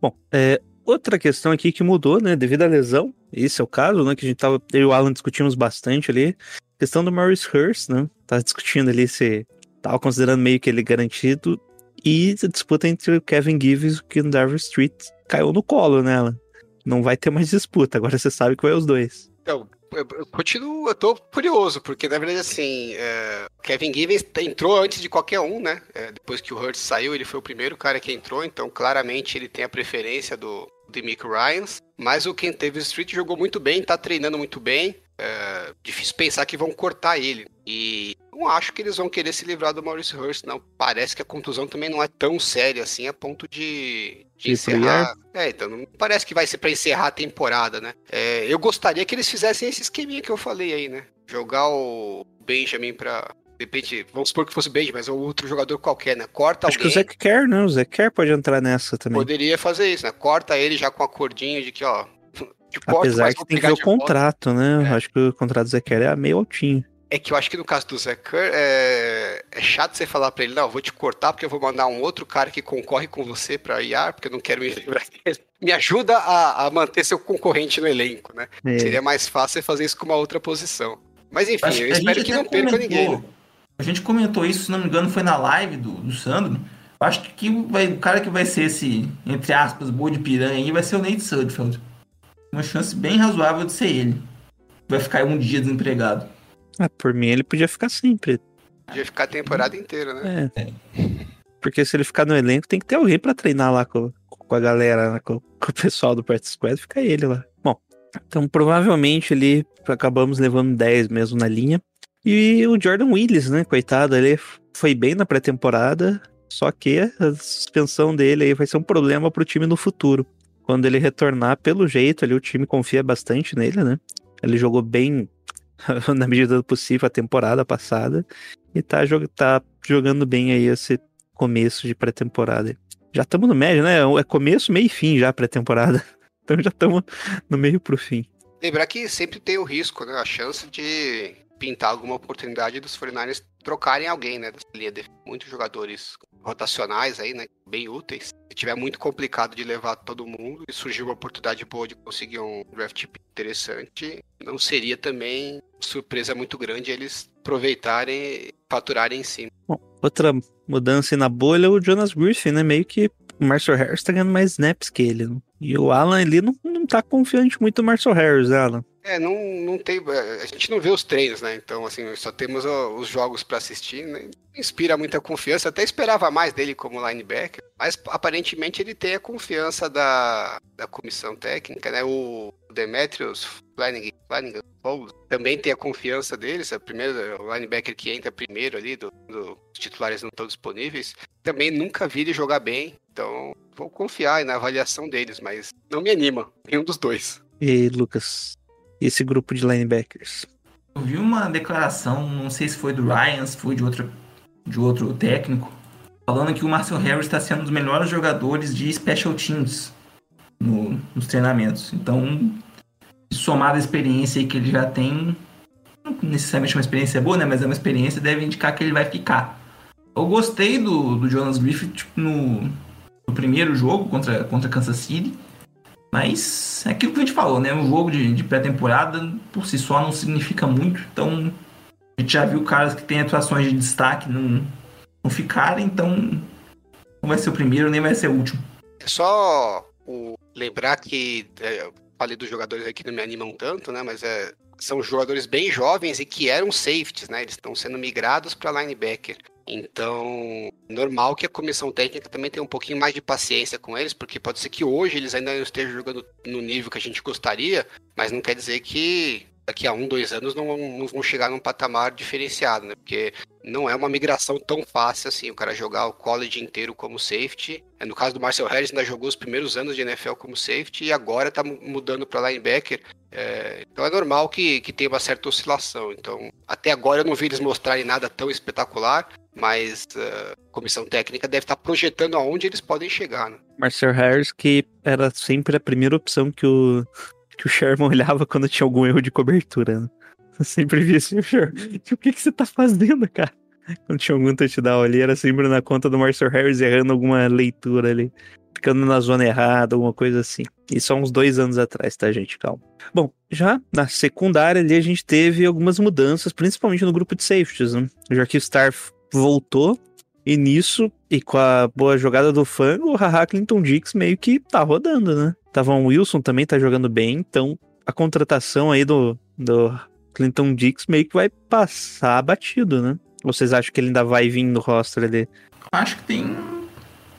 Bom, é, outra questão aqui que mudou, né? Devido à lesão, esse é o caso, né? Que a gente tava, eu e o Alan discutimos bastante ali. Questão do Maurice Hurst, né? Tava discutindo ali se tava considerando meio que ele garantido. E a disputa entre o Kevin Gibbs e o Ken Darver Street caiu no colo nela. Não vai ter mais disputa, agora você sabe que vai os dois. Então, eu, continuo, eu tô curioso, porque na verdade, assim, é, Kevin Givens entrou antes de qualquer um, né? É, depois que o Hurts saiu, ele foi o primeiro cara que entrou, então claramente ele tem a preferência do Demick Ryans. Mas o Ken Davis Street jogou muito bem, tá treinando muito bem. É, difícil pensar que vão cortar ele. E não acho que eles vão querer se livrar do Maurice Hurst, não. Parece que a contusão também não é tão séria assim, a ponto de, de encerrar. É, então não parece que vai ser para encerrar a temporada, né? É, eu gostaria que eles fizessem esse esqueminha que eu falei aí, né? Jogar o Benjamin pra. De repente, vamos supor que fosse o Benjamin, mas é outro jogador qualquer, né? Corta Acho alguém. que o Zach Kerr, né? O Zach Kerr pode entrar nessa também. Poderia fazer isso, né? Corta ele já com acordinho de que, ó. Apesar que tem que ver o de volta. contrato, né? É. Acho que o contrato do Zach Kerr é meio altinho. É que eu acho que no caso do Zé Kerr, é, é chato você falar pra ele, não, eu vou te cortar porque eu vou mandar um outro cara que concorre com você pra IAR, porque eu não quero me [LAUGHS] livrar dele. Me ajuda a, a manter seu concorrente no elenco, né? É. Seria mais fácil você fazer isso com uma outra posição. Mas enfim, Acho eu espero gente que não perca comentou- ninguém. né? A gente comentou isso, se não me engano, foi na live do, do Sandro. Eu Acho que vai- o cara que vai ser esse, entre aspas, boi de piranha aí vai ser o Nate Sudfeld. Uma chance bem razoável de ser ele. Vai ficar um dia desempregado. Ah, por mim ele podia ficar sempre. Podia ficar a temporada inteira, né? É. Porque se ele ficar no elenco, tem que ter alguém pra treinar lá com, com a galera, né, com, com o pessoal do Practice Squad, fica ele lá. Bom, então provavelmente ali acabamos levando 10 mesmo na linha. E o Jordan Willis, né, coitado, ele foi bem na pré-temporada, só que a suspensão dele aí vai ser um problema pro time no futuro. Quando ele retornar, pelo jeito ali, o time confia bastante nele, né? Ele jogou bem [LAUGHS] na medida do possível a temporada passada e tá, jog- tá jogando bem aí esse começo de pré-temporada. Já estamos no médio, né? É começo, meio e fim já pré-temporada. [LAUGHS] Então já estamos no meio pro fim. Lembrar que sempre tem o risco, né? A chance de pintar alguma oportunidade dos 49ers trocarem alguém, né? Muitos jogadores rotacionais aí, né? Bem úteis. Se tiver muito complicado de levar todo mundo e surgir uma oportunidade boa de conseguir um draft interessante, não seria também surpresa muito grande eles aproveitarem faturarem em cima. Bom, outra mudança na bolha, o Jonas Griffin, né? Meio que o Marcel Harris tá ganhando mais snaps que ele. né? E o Alan ali não, não tá confiante muito no Marcel Harris, né, Alan. É, não, não tem. A gente não vê os treinos, né? Então, assim, só temos os jogos pra assistir, né? Inspira muita confiança. Até esperava mais dele como linebacker, mas aparentemente ele tem a confiança da, da comissão técnica, né? O Demetrius Flanagan, também tem a confiança deles. É o primeiro linebacker que entra primeiro ali, do, do- os titulares não estão disponíveis. Também nunca vi ele jogar bem, então vou confiar na avaliação deles, mas não me anima, nenhum dos dois. E Lucas? Esse grupo de linebackers. Eu vi uma declaração, não sei se foi do Ryan, se foi de, outra, de outro técnico, falando que o Marcel Harris está sendo um dos melhores jogadores de special teams no- nos treinamentos. Então, somado à experiência que ele já tem, não necessariamente uma experiência boa, né? Mas é uma experiência deve indicar que ele vai ficar. Eu gostei do, do Jonas Griffith tipo, no, no primeiro jogo contra, contra Kansas City. Mas é aquilo que a gente falou, né? Um jogo de, de pré-temporada por si só não significa muito. Então, a gente já viu caras que têm atuações de destaque não, não ficaram, então não vai ser o primeiro nem vai ser o último. É só o- lembrar que é, falei dos jogadores aqui que não me animam tanto, né? Mas é são jogadores bem jovens e que eram safeties, né? Eles estão sendo migrados para linebacker. Então, normal que a comissão técnica também tenha um pouquinho mais de paciência com eles, porque pode ser que hoje eles ainda não estejam jogando no nível que a gente gostaria, mas não quer dizer que daqui a um, dois anos não, não vão chegar num patamar diferenciado, né? Porque não é uma migração tão fácil assim, o cara jogar o college inteiro como safety. É, no caso do Marcel Harris, ainda jogou os primeiros anos de NFL como safety e agora tá mudando para linebacker. É, então é normal que, que tenha uma certa oscilação. Então, até agora eu não vi eles mostrarem nada tão espetacular, mas uh, a comissão técnica deve estar tá projetando aonde eles podem chegar. Né? Marcel Harris, que era sempre a primeira opção que o, que o Sherman olhava quando tinha algum erro de cobertura. Né? Eu sempre via assim, o Sherman, o que, que você tá fazendo, cara? Quando tinha algum touchdown ali, era sempre na conta do Marcel Harris errando alguma leitura ali. Ficando na zona errada, alguma coisa assim. Isso há uns dois anos atrás, tá, gente? Calma. Bom, já na secundária ali a gente teve algumas mudanças, principalmente no grupo de safeties, né? Já que o Star voltou, e nisso, e com a boa jogada do fã, o Haha Clinton Dix meio que tá rodando, né? Tavon Wilson também tá jogando bem, então a contratação aí do, do Clinton Dix meio que vai passar batido, né? Vocês acham que ele ainda vai vir no roster ali? Acho que tem.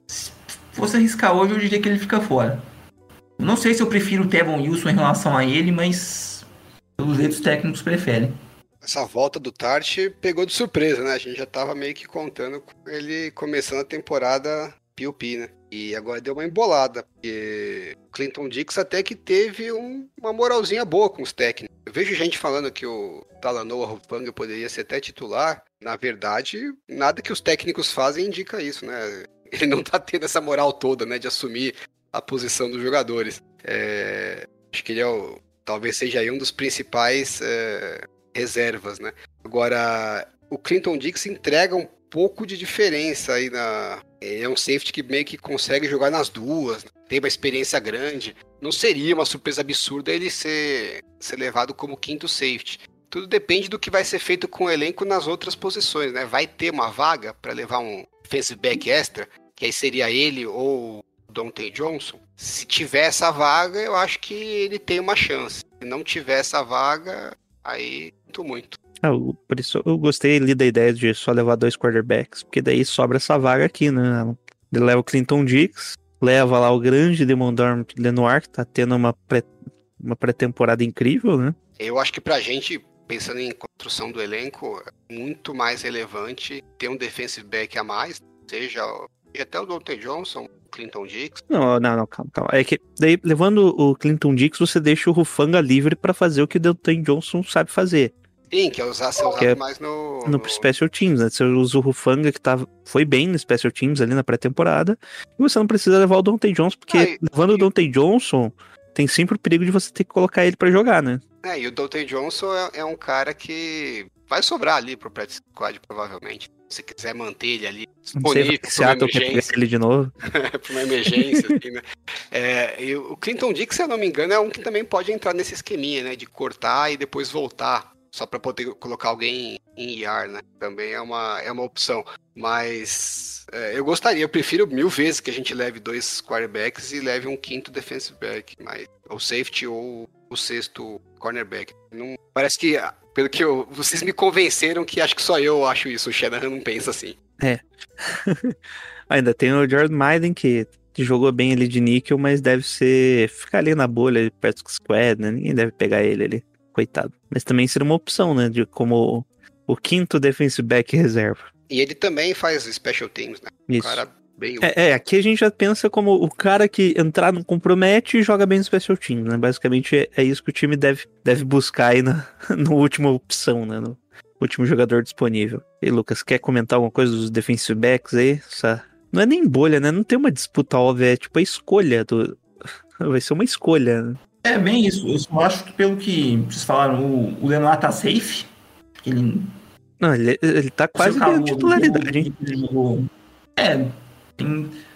Se fosse arriscar hoje, eu diria que ele fica fora. Não sei se eu prefiro o Tevon Wilson em relação a ele, mas pelos jeitos técnicos preferem essa volta do Tart pegou de surpresa, né? A gente já tava meio que contando com ele começando a temporada PUP, né? E agora deu uma embolada, porque Clinton Dix até que teve um, uma moralzinha boa com os técnicos. Eu vejo gente falando que o Talanoa Rupanga poderia ser até titular. Na verdade, nada que os técnicos fazem indica isso, né? [LAUGHS] Ele não tá tendo essa moral toda, né? De assumir a posição dos jogadores. É, acho que ele é o, talvez seja aí um dos principais é, reservas, né? Agora, o Clinton Dix entrega um pouco de diferença aí na. É um safety que meio que consegue jogar nas duas, né? tem uma experiência grande. Não seria uma surpresa absurda ele ser, ser levado como quinto safety. Tudo depende do que vai ser feito com o elenco nas outras posições, né? Vai ter uma vaga para levar um defensive back extra, que aí seria ele ou Dante Johnson. Se tiver essa vaga, eu acho que ele tem uma chance. Se não tiver essa vaga, aí muito, muito. Ah, por isso eu gostei ali da ideia de só levar dois quarterbacks, porque daí sobra essa vaga aqui, né? Ele leva o Clinton Dix, leva lá o grande Demondorm Lenoir, que tá tendo uma pré, uma pré-temporada incrível, né? Eu acho que pra gente, pensando em construção do elenco, é muito mais relevante ter um defensive back a mais, seja até o Dante Johnson, Clinton Dix. Não, não, não, calma, calma. É que daí, levando o Clinton Dix, você deixa o Rufanga livre para fazer o que o Dante Johnson sabe fazer. Sim, que é usar, ser usado é mais no, no, no... Special Teams, né? Você usa o Rufanga, que tá, foi bem no Special Teams ali na pré-temporada, e você não precisa levar o Dante Johnson, porque ah, e, levando e... o Dante Johnson, tem sempre o perigo de você ter que colocar ele para jogar, né? É, e o Dante Johnson é, é, um cara que vai sobrar ali pro practice squad, provavelmente. Se quiser manter ele ali disponível para uma emergência. ele de novo. [LAUGHS] para uma emergência, assim, né? É, e o Clinton Dick, se eu não me engano, é um que também pode entrar nesse esqueminha, né? De cortar e depois voltar só para poder colocar alguém em IR, né? Também é uma, é uma opção. Mas é, eu gostaria, eu prefiro mil vezes que a gente leve dois quarterbacks e leve um quinto defensive back, mas, ou safety ou o sexto cornerback. Não, parece que, pelo que eu, vocês me convenceram que acho que só eu acho isso, o Shanahan não pensa assim. É. [LAUGHS] Ainda tem o Jordan Maiden que jogou bem ali de níquel, mas deve ser ficar ali na bolha perto do squad, né? Ninguém deve pegar ele ali coitado. Mas também seria uma opção, né? De como o quinto defensive back reserva. E ele também faz special teams, né? Isso. cara bem. É, é, aqui a gente já pensa como o cara que entrar não compromete e joga bem no special teams, né? Basicamente é, é isso que o time deve, deve buscar aí na, [LAUGHS] no última opção, né? No último jogador disponível. E Lucas, quer comentar alguma coisa dos defensive backs aí? Essa... Não é nem bolha, né? Não tem uma disputa óbvia, é tipo a escolha do. [LAUGHS] Vai ser uma escolha, né? É bem isso. Eu só acho que pelo que vocês falaram, o, o Lenoir tá safe. Ele. Não, ele, ele tá quase ganhando titularidade, hein? É.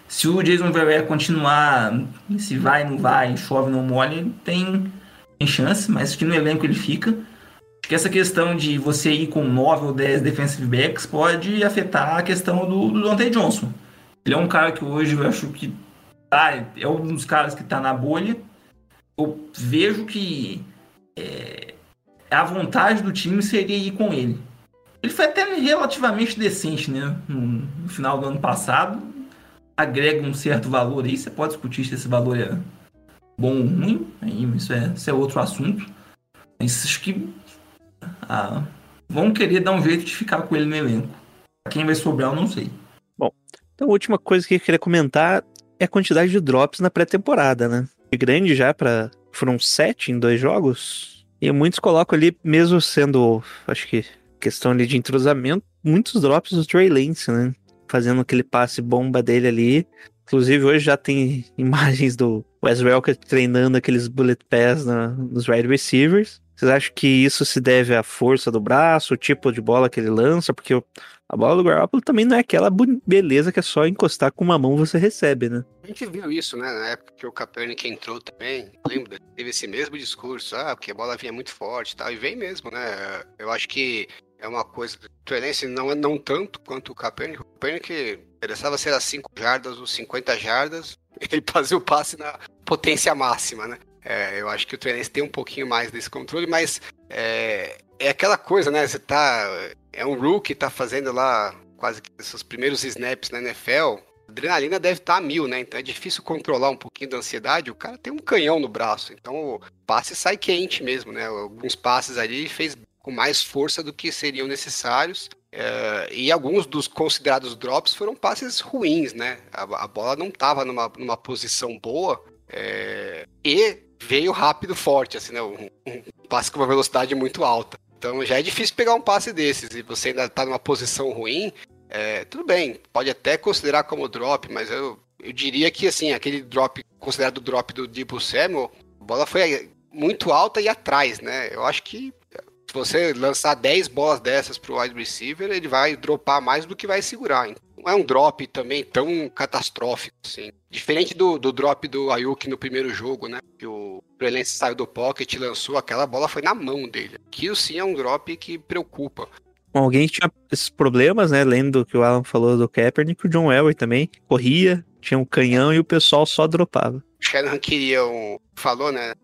Se o Jason Verrett continuar, se vai, não vai, chove, não molha, tem, tem chance, mas que no elenco ele fica. Acho que essa questão de você ir com 9 ou 10 defensive backs pode afetar a questão do, do Dante Johnson. Ele é um cara que hoje eu acho que tá, é um dos caras que tá na bolha eu vejo que é, a vontade do time seria ir com ele. Ele foi até relativamente decente, né? No, no final do ano passado. Agrega um certo valor aí. Você pode discutir se esse valor é bom ou ruim. Isso, é, isso é outro assunto. Mas acho que ah, vão querer dar um jeito de ficar com ele no elenco. Quem vai sobrar, eu não sei. Então, a última coisa que eu queria comentar é a quantidade de drops na pré-temporada, né? É grande já para Foram sete em dois jogos. E muitos colocam ali, mesmo sendo, acho que, questão ali de entrosamento, muitos drops do Trey Lance, né? Fazendo aquele passe bomba dele ali. Inclusive, hoje já tem [LAUGHS] imagens do Wes Welker treinando aqueles bullet pass na, nos wide receivers. Vocês acham que isso se deve à força do braço, o tipo de bola que ele lança? Porque a bola do Garoppolo também não é aquela beleza que é só encostar com uma mão você recebe, né? A gente viu isso, né? Na época que o Kaepernick entrou também, lembra? Teve esse mesmo discurso, ah, porque a bola vinha muito forte e tal, e vem mesmo, né? Eu acho que é uma coisa. O Trellense não é não tanto quanto o Kaepernick. O Kaepernick interessava ser as 5 jardas ou 50 jardas, [LAUGHS] ele fazia o passe na potência máxima, né? É, eu acho que o Trellense tem um pouquinho mais desse controle, mas é, é aquela coisa, né? Você tá. É um rookie, tá fazendo lá quase que seus primeiros snaps na NFL. A adrenalina deve estar tá a mil, né? Então é difícil controlar um pouquinho da ansiedade. O cara tem um canhão no braço, então o passe sai quente mesmo, né? Alguns passes ali fez com mais força do que seriam necessários. É, e alguns dos considerados drops foram passes ruins, né? A, a bola não estava numa, numa posição boa. É, e veio rápido, forte, assim, né? Um, um, passe com uma velocidade muito alta. Então já é difícil pegar um passe desses e você ainda tá numa posição ruim. É, tudo bem, pode até considerar como drop, mas eu, eu diria que assim, aquele drop, considerado drop do Debo Samuel, a bola foi muito alta e atrás, né? Eu acho que se você lançar 10 bolas dessas pro wide receiver, ele vai dropar mais do que vai segurar. Não é um drop também tão catastrófico, assim. Diferente do, do drop do Ayuk no primeiro jogo, né? Que o Prelense saiu do pocket e lançou, aquela bola foi na mão dele. Aquilo sim é um drop que preocupa. Alguém tinha esses problemas, né? Lendo que o Alan falou do Kaepernick, o John Elway também corria, tinha um canhão e o pessoal só dropava. O Shannon queria um... Falou, né?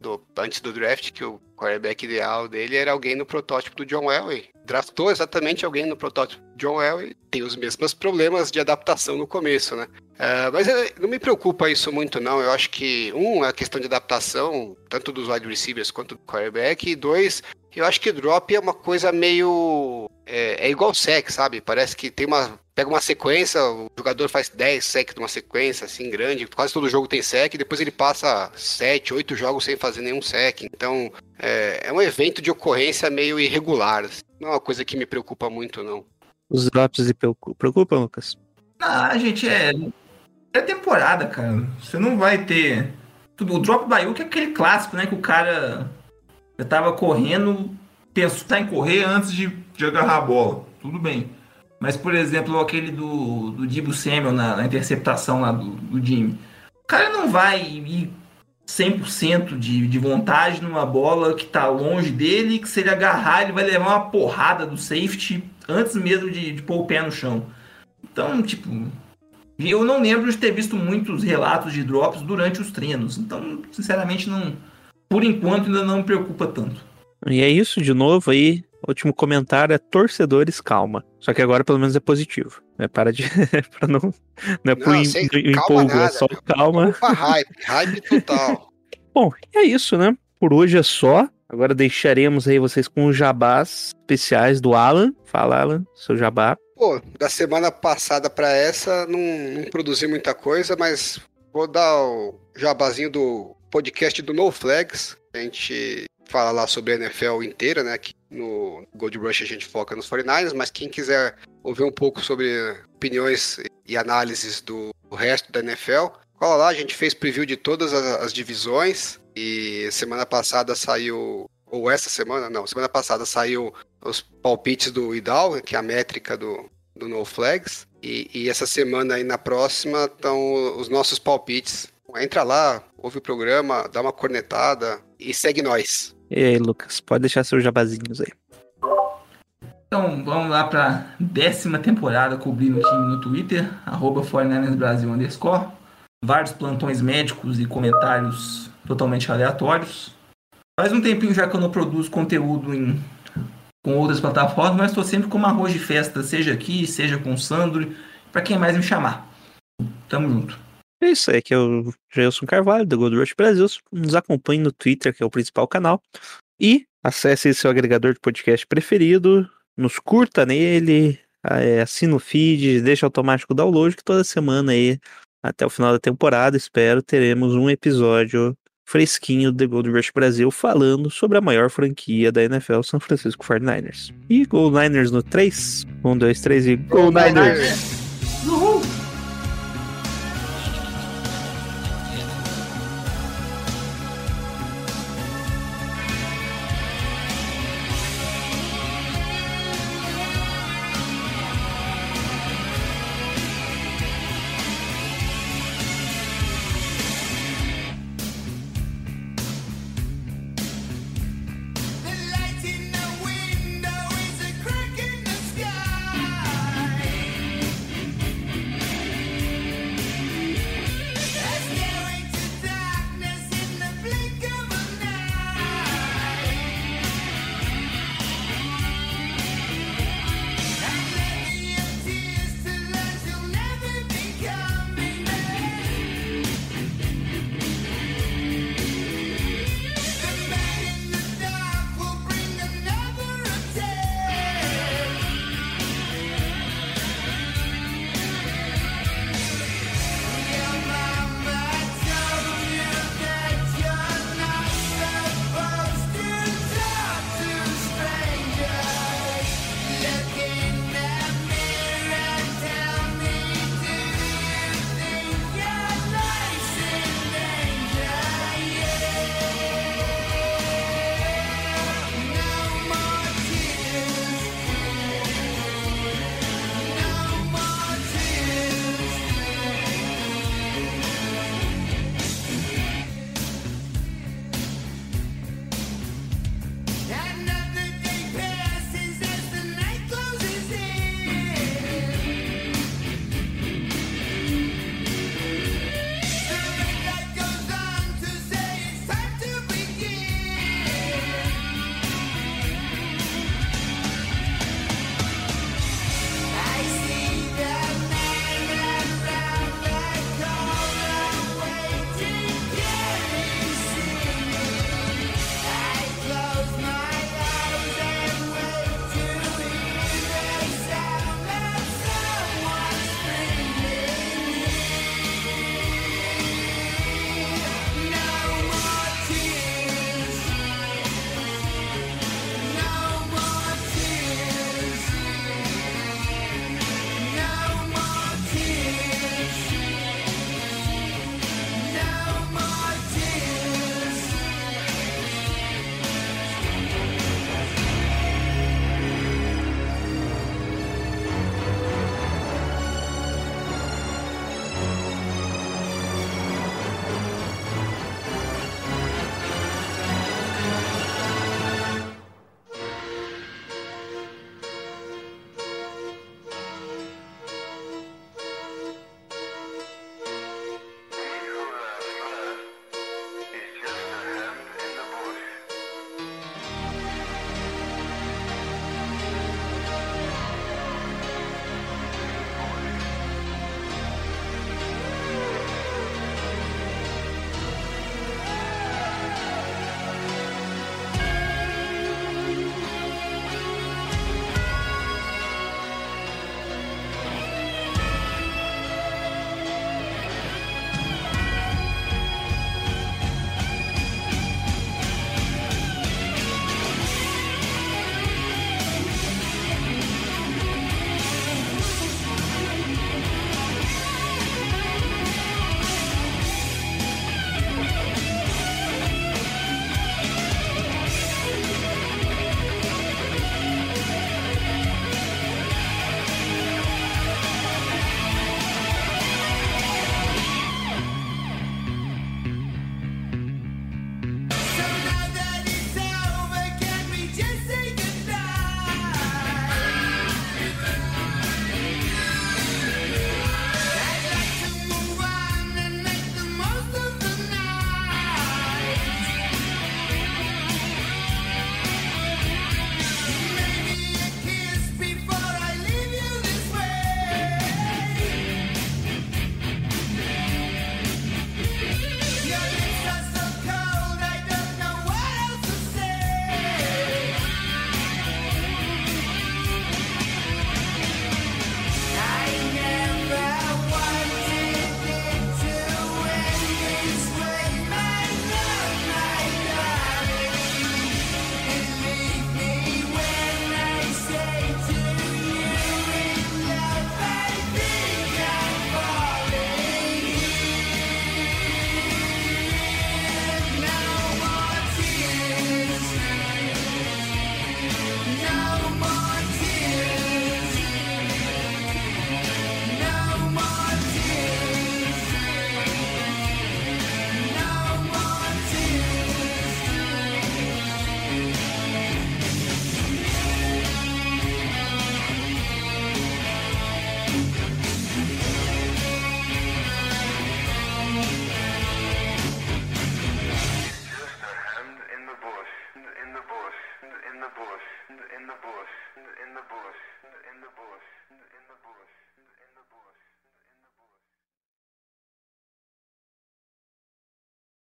Do, antes do draft que o quarterback ideal dele era alguém no protótipo do John Elway. Draftou exatamente alguém no protótipo do John Elway. Tem os mesmos problemas de adaptação no começo, né? Uh, mas não me preocupa isso muito, não. Eu acho que, um, a questão de adaptação, tanto dos wide receivers quanto do quarterback, e dois, eu acho que drop é uma coisa meio. É, é igual sec, sabe? Parece que tem uma. Pega uma sequência, o jogador faz 10 sec numa sequência, assim, grande. Quase todo jogo tem sec, depois ele passa 7, 8 jogos sem fazer nenhum sec. Então, é, é um evento de ocorrência meio irregular. Assim. Não é uma coisa que me preocupa muito, não. Os drops se preocupam, Lucas? Ah, gente, é. É temporada, cara. Você não vai ter. O drop by que é aquele clássico, né? Que o cara já tava correndo, pensou tá em correr antes de, de agarrar a bola. Tudo bem. Mas, por exemplo, aquele do, do Dibu Samuel na, na interceptação lá do, do Jimmy. O cara não vai ir 100% de, de vontade numa bola que tá longe dele, que se ele agarrar, ele vai levar uma porrada do safety antes mesmo de, de pôr o pé no chão. Então, tipo, eu não lembro de ter visto muitos relatos de drops durante os treinos. Então, sinceramente, não. Por enquanto, ainda não me preocupa tanto. E é isso, de novo aí. Último comentário é torcedores, calma. Só que agora pelo menos é positivo. É para de. [LAUGHS] para não. Não é pro Não, sem calma empolgo, é nada, só meu. calma. Opa, hype, hype total. [LAUGHS] Bom, é isso, né? Por hoje é só. Agora deixaremos aí vocês com os jabás especiais do Alan. Fala, Alan, seu jabá. Pô, da semana passada pra essa, não, não produzi muita coisa, mas vou dar o jabazinho do podcast do No Flags. A gente fala lá sobre a NFL inteira, né? Aqui no Gold Rush a gente foca nos 49ers, mas quem quiser ouvir um pouco sobre opiniões e análises do resto da NFL, cola lá, a gente fez preview de todas as, divisões e semana passada saiu, ou essa semana, não, semana passada saiu os palpites do Idal, que é a métrica do, do No Flags, e, e essa semana aí na próxima estão os nossos palpites. Entra lá, ouve o programa, dá uma cornetada e segue nós. E aí, Lucas, pode deixar seus jabazinhos aí. Então, vamos lá para décima temporada cobrindo o time no Twitter, arroba 49 Brasil underscore. Vários plantões médicos e comentários totalmente aleatórios. Faz um tempinho já que eu não produzo conteúdo em, com outras plataformas, mas estou sempre com arroz de festa, seja aqui, seja com o Sandro, para quem mais me chamar. Tamo junto. É isso aí, que é o Gelson Carvalho, do Gold Rush Brasil. Nos acompanhe no Twitter, que é o principal canal. E acesse seu agregador de podcast preferido, nos curta nele, é, assina o feed, deixa automático o download, que toda semana aí, até o final da temporada, espero, teremos um episódio fresquinho do The Gold Rush Brasil falando sobre a maior franquia da NFL, São Francisco 49ers. E Gold Niners no 3? 1, 2, 3 e Gold Niners! The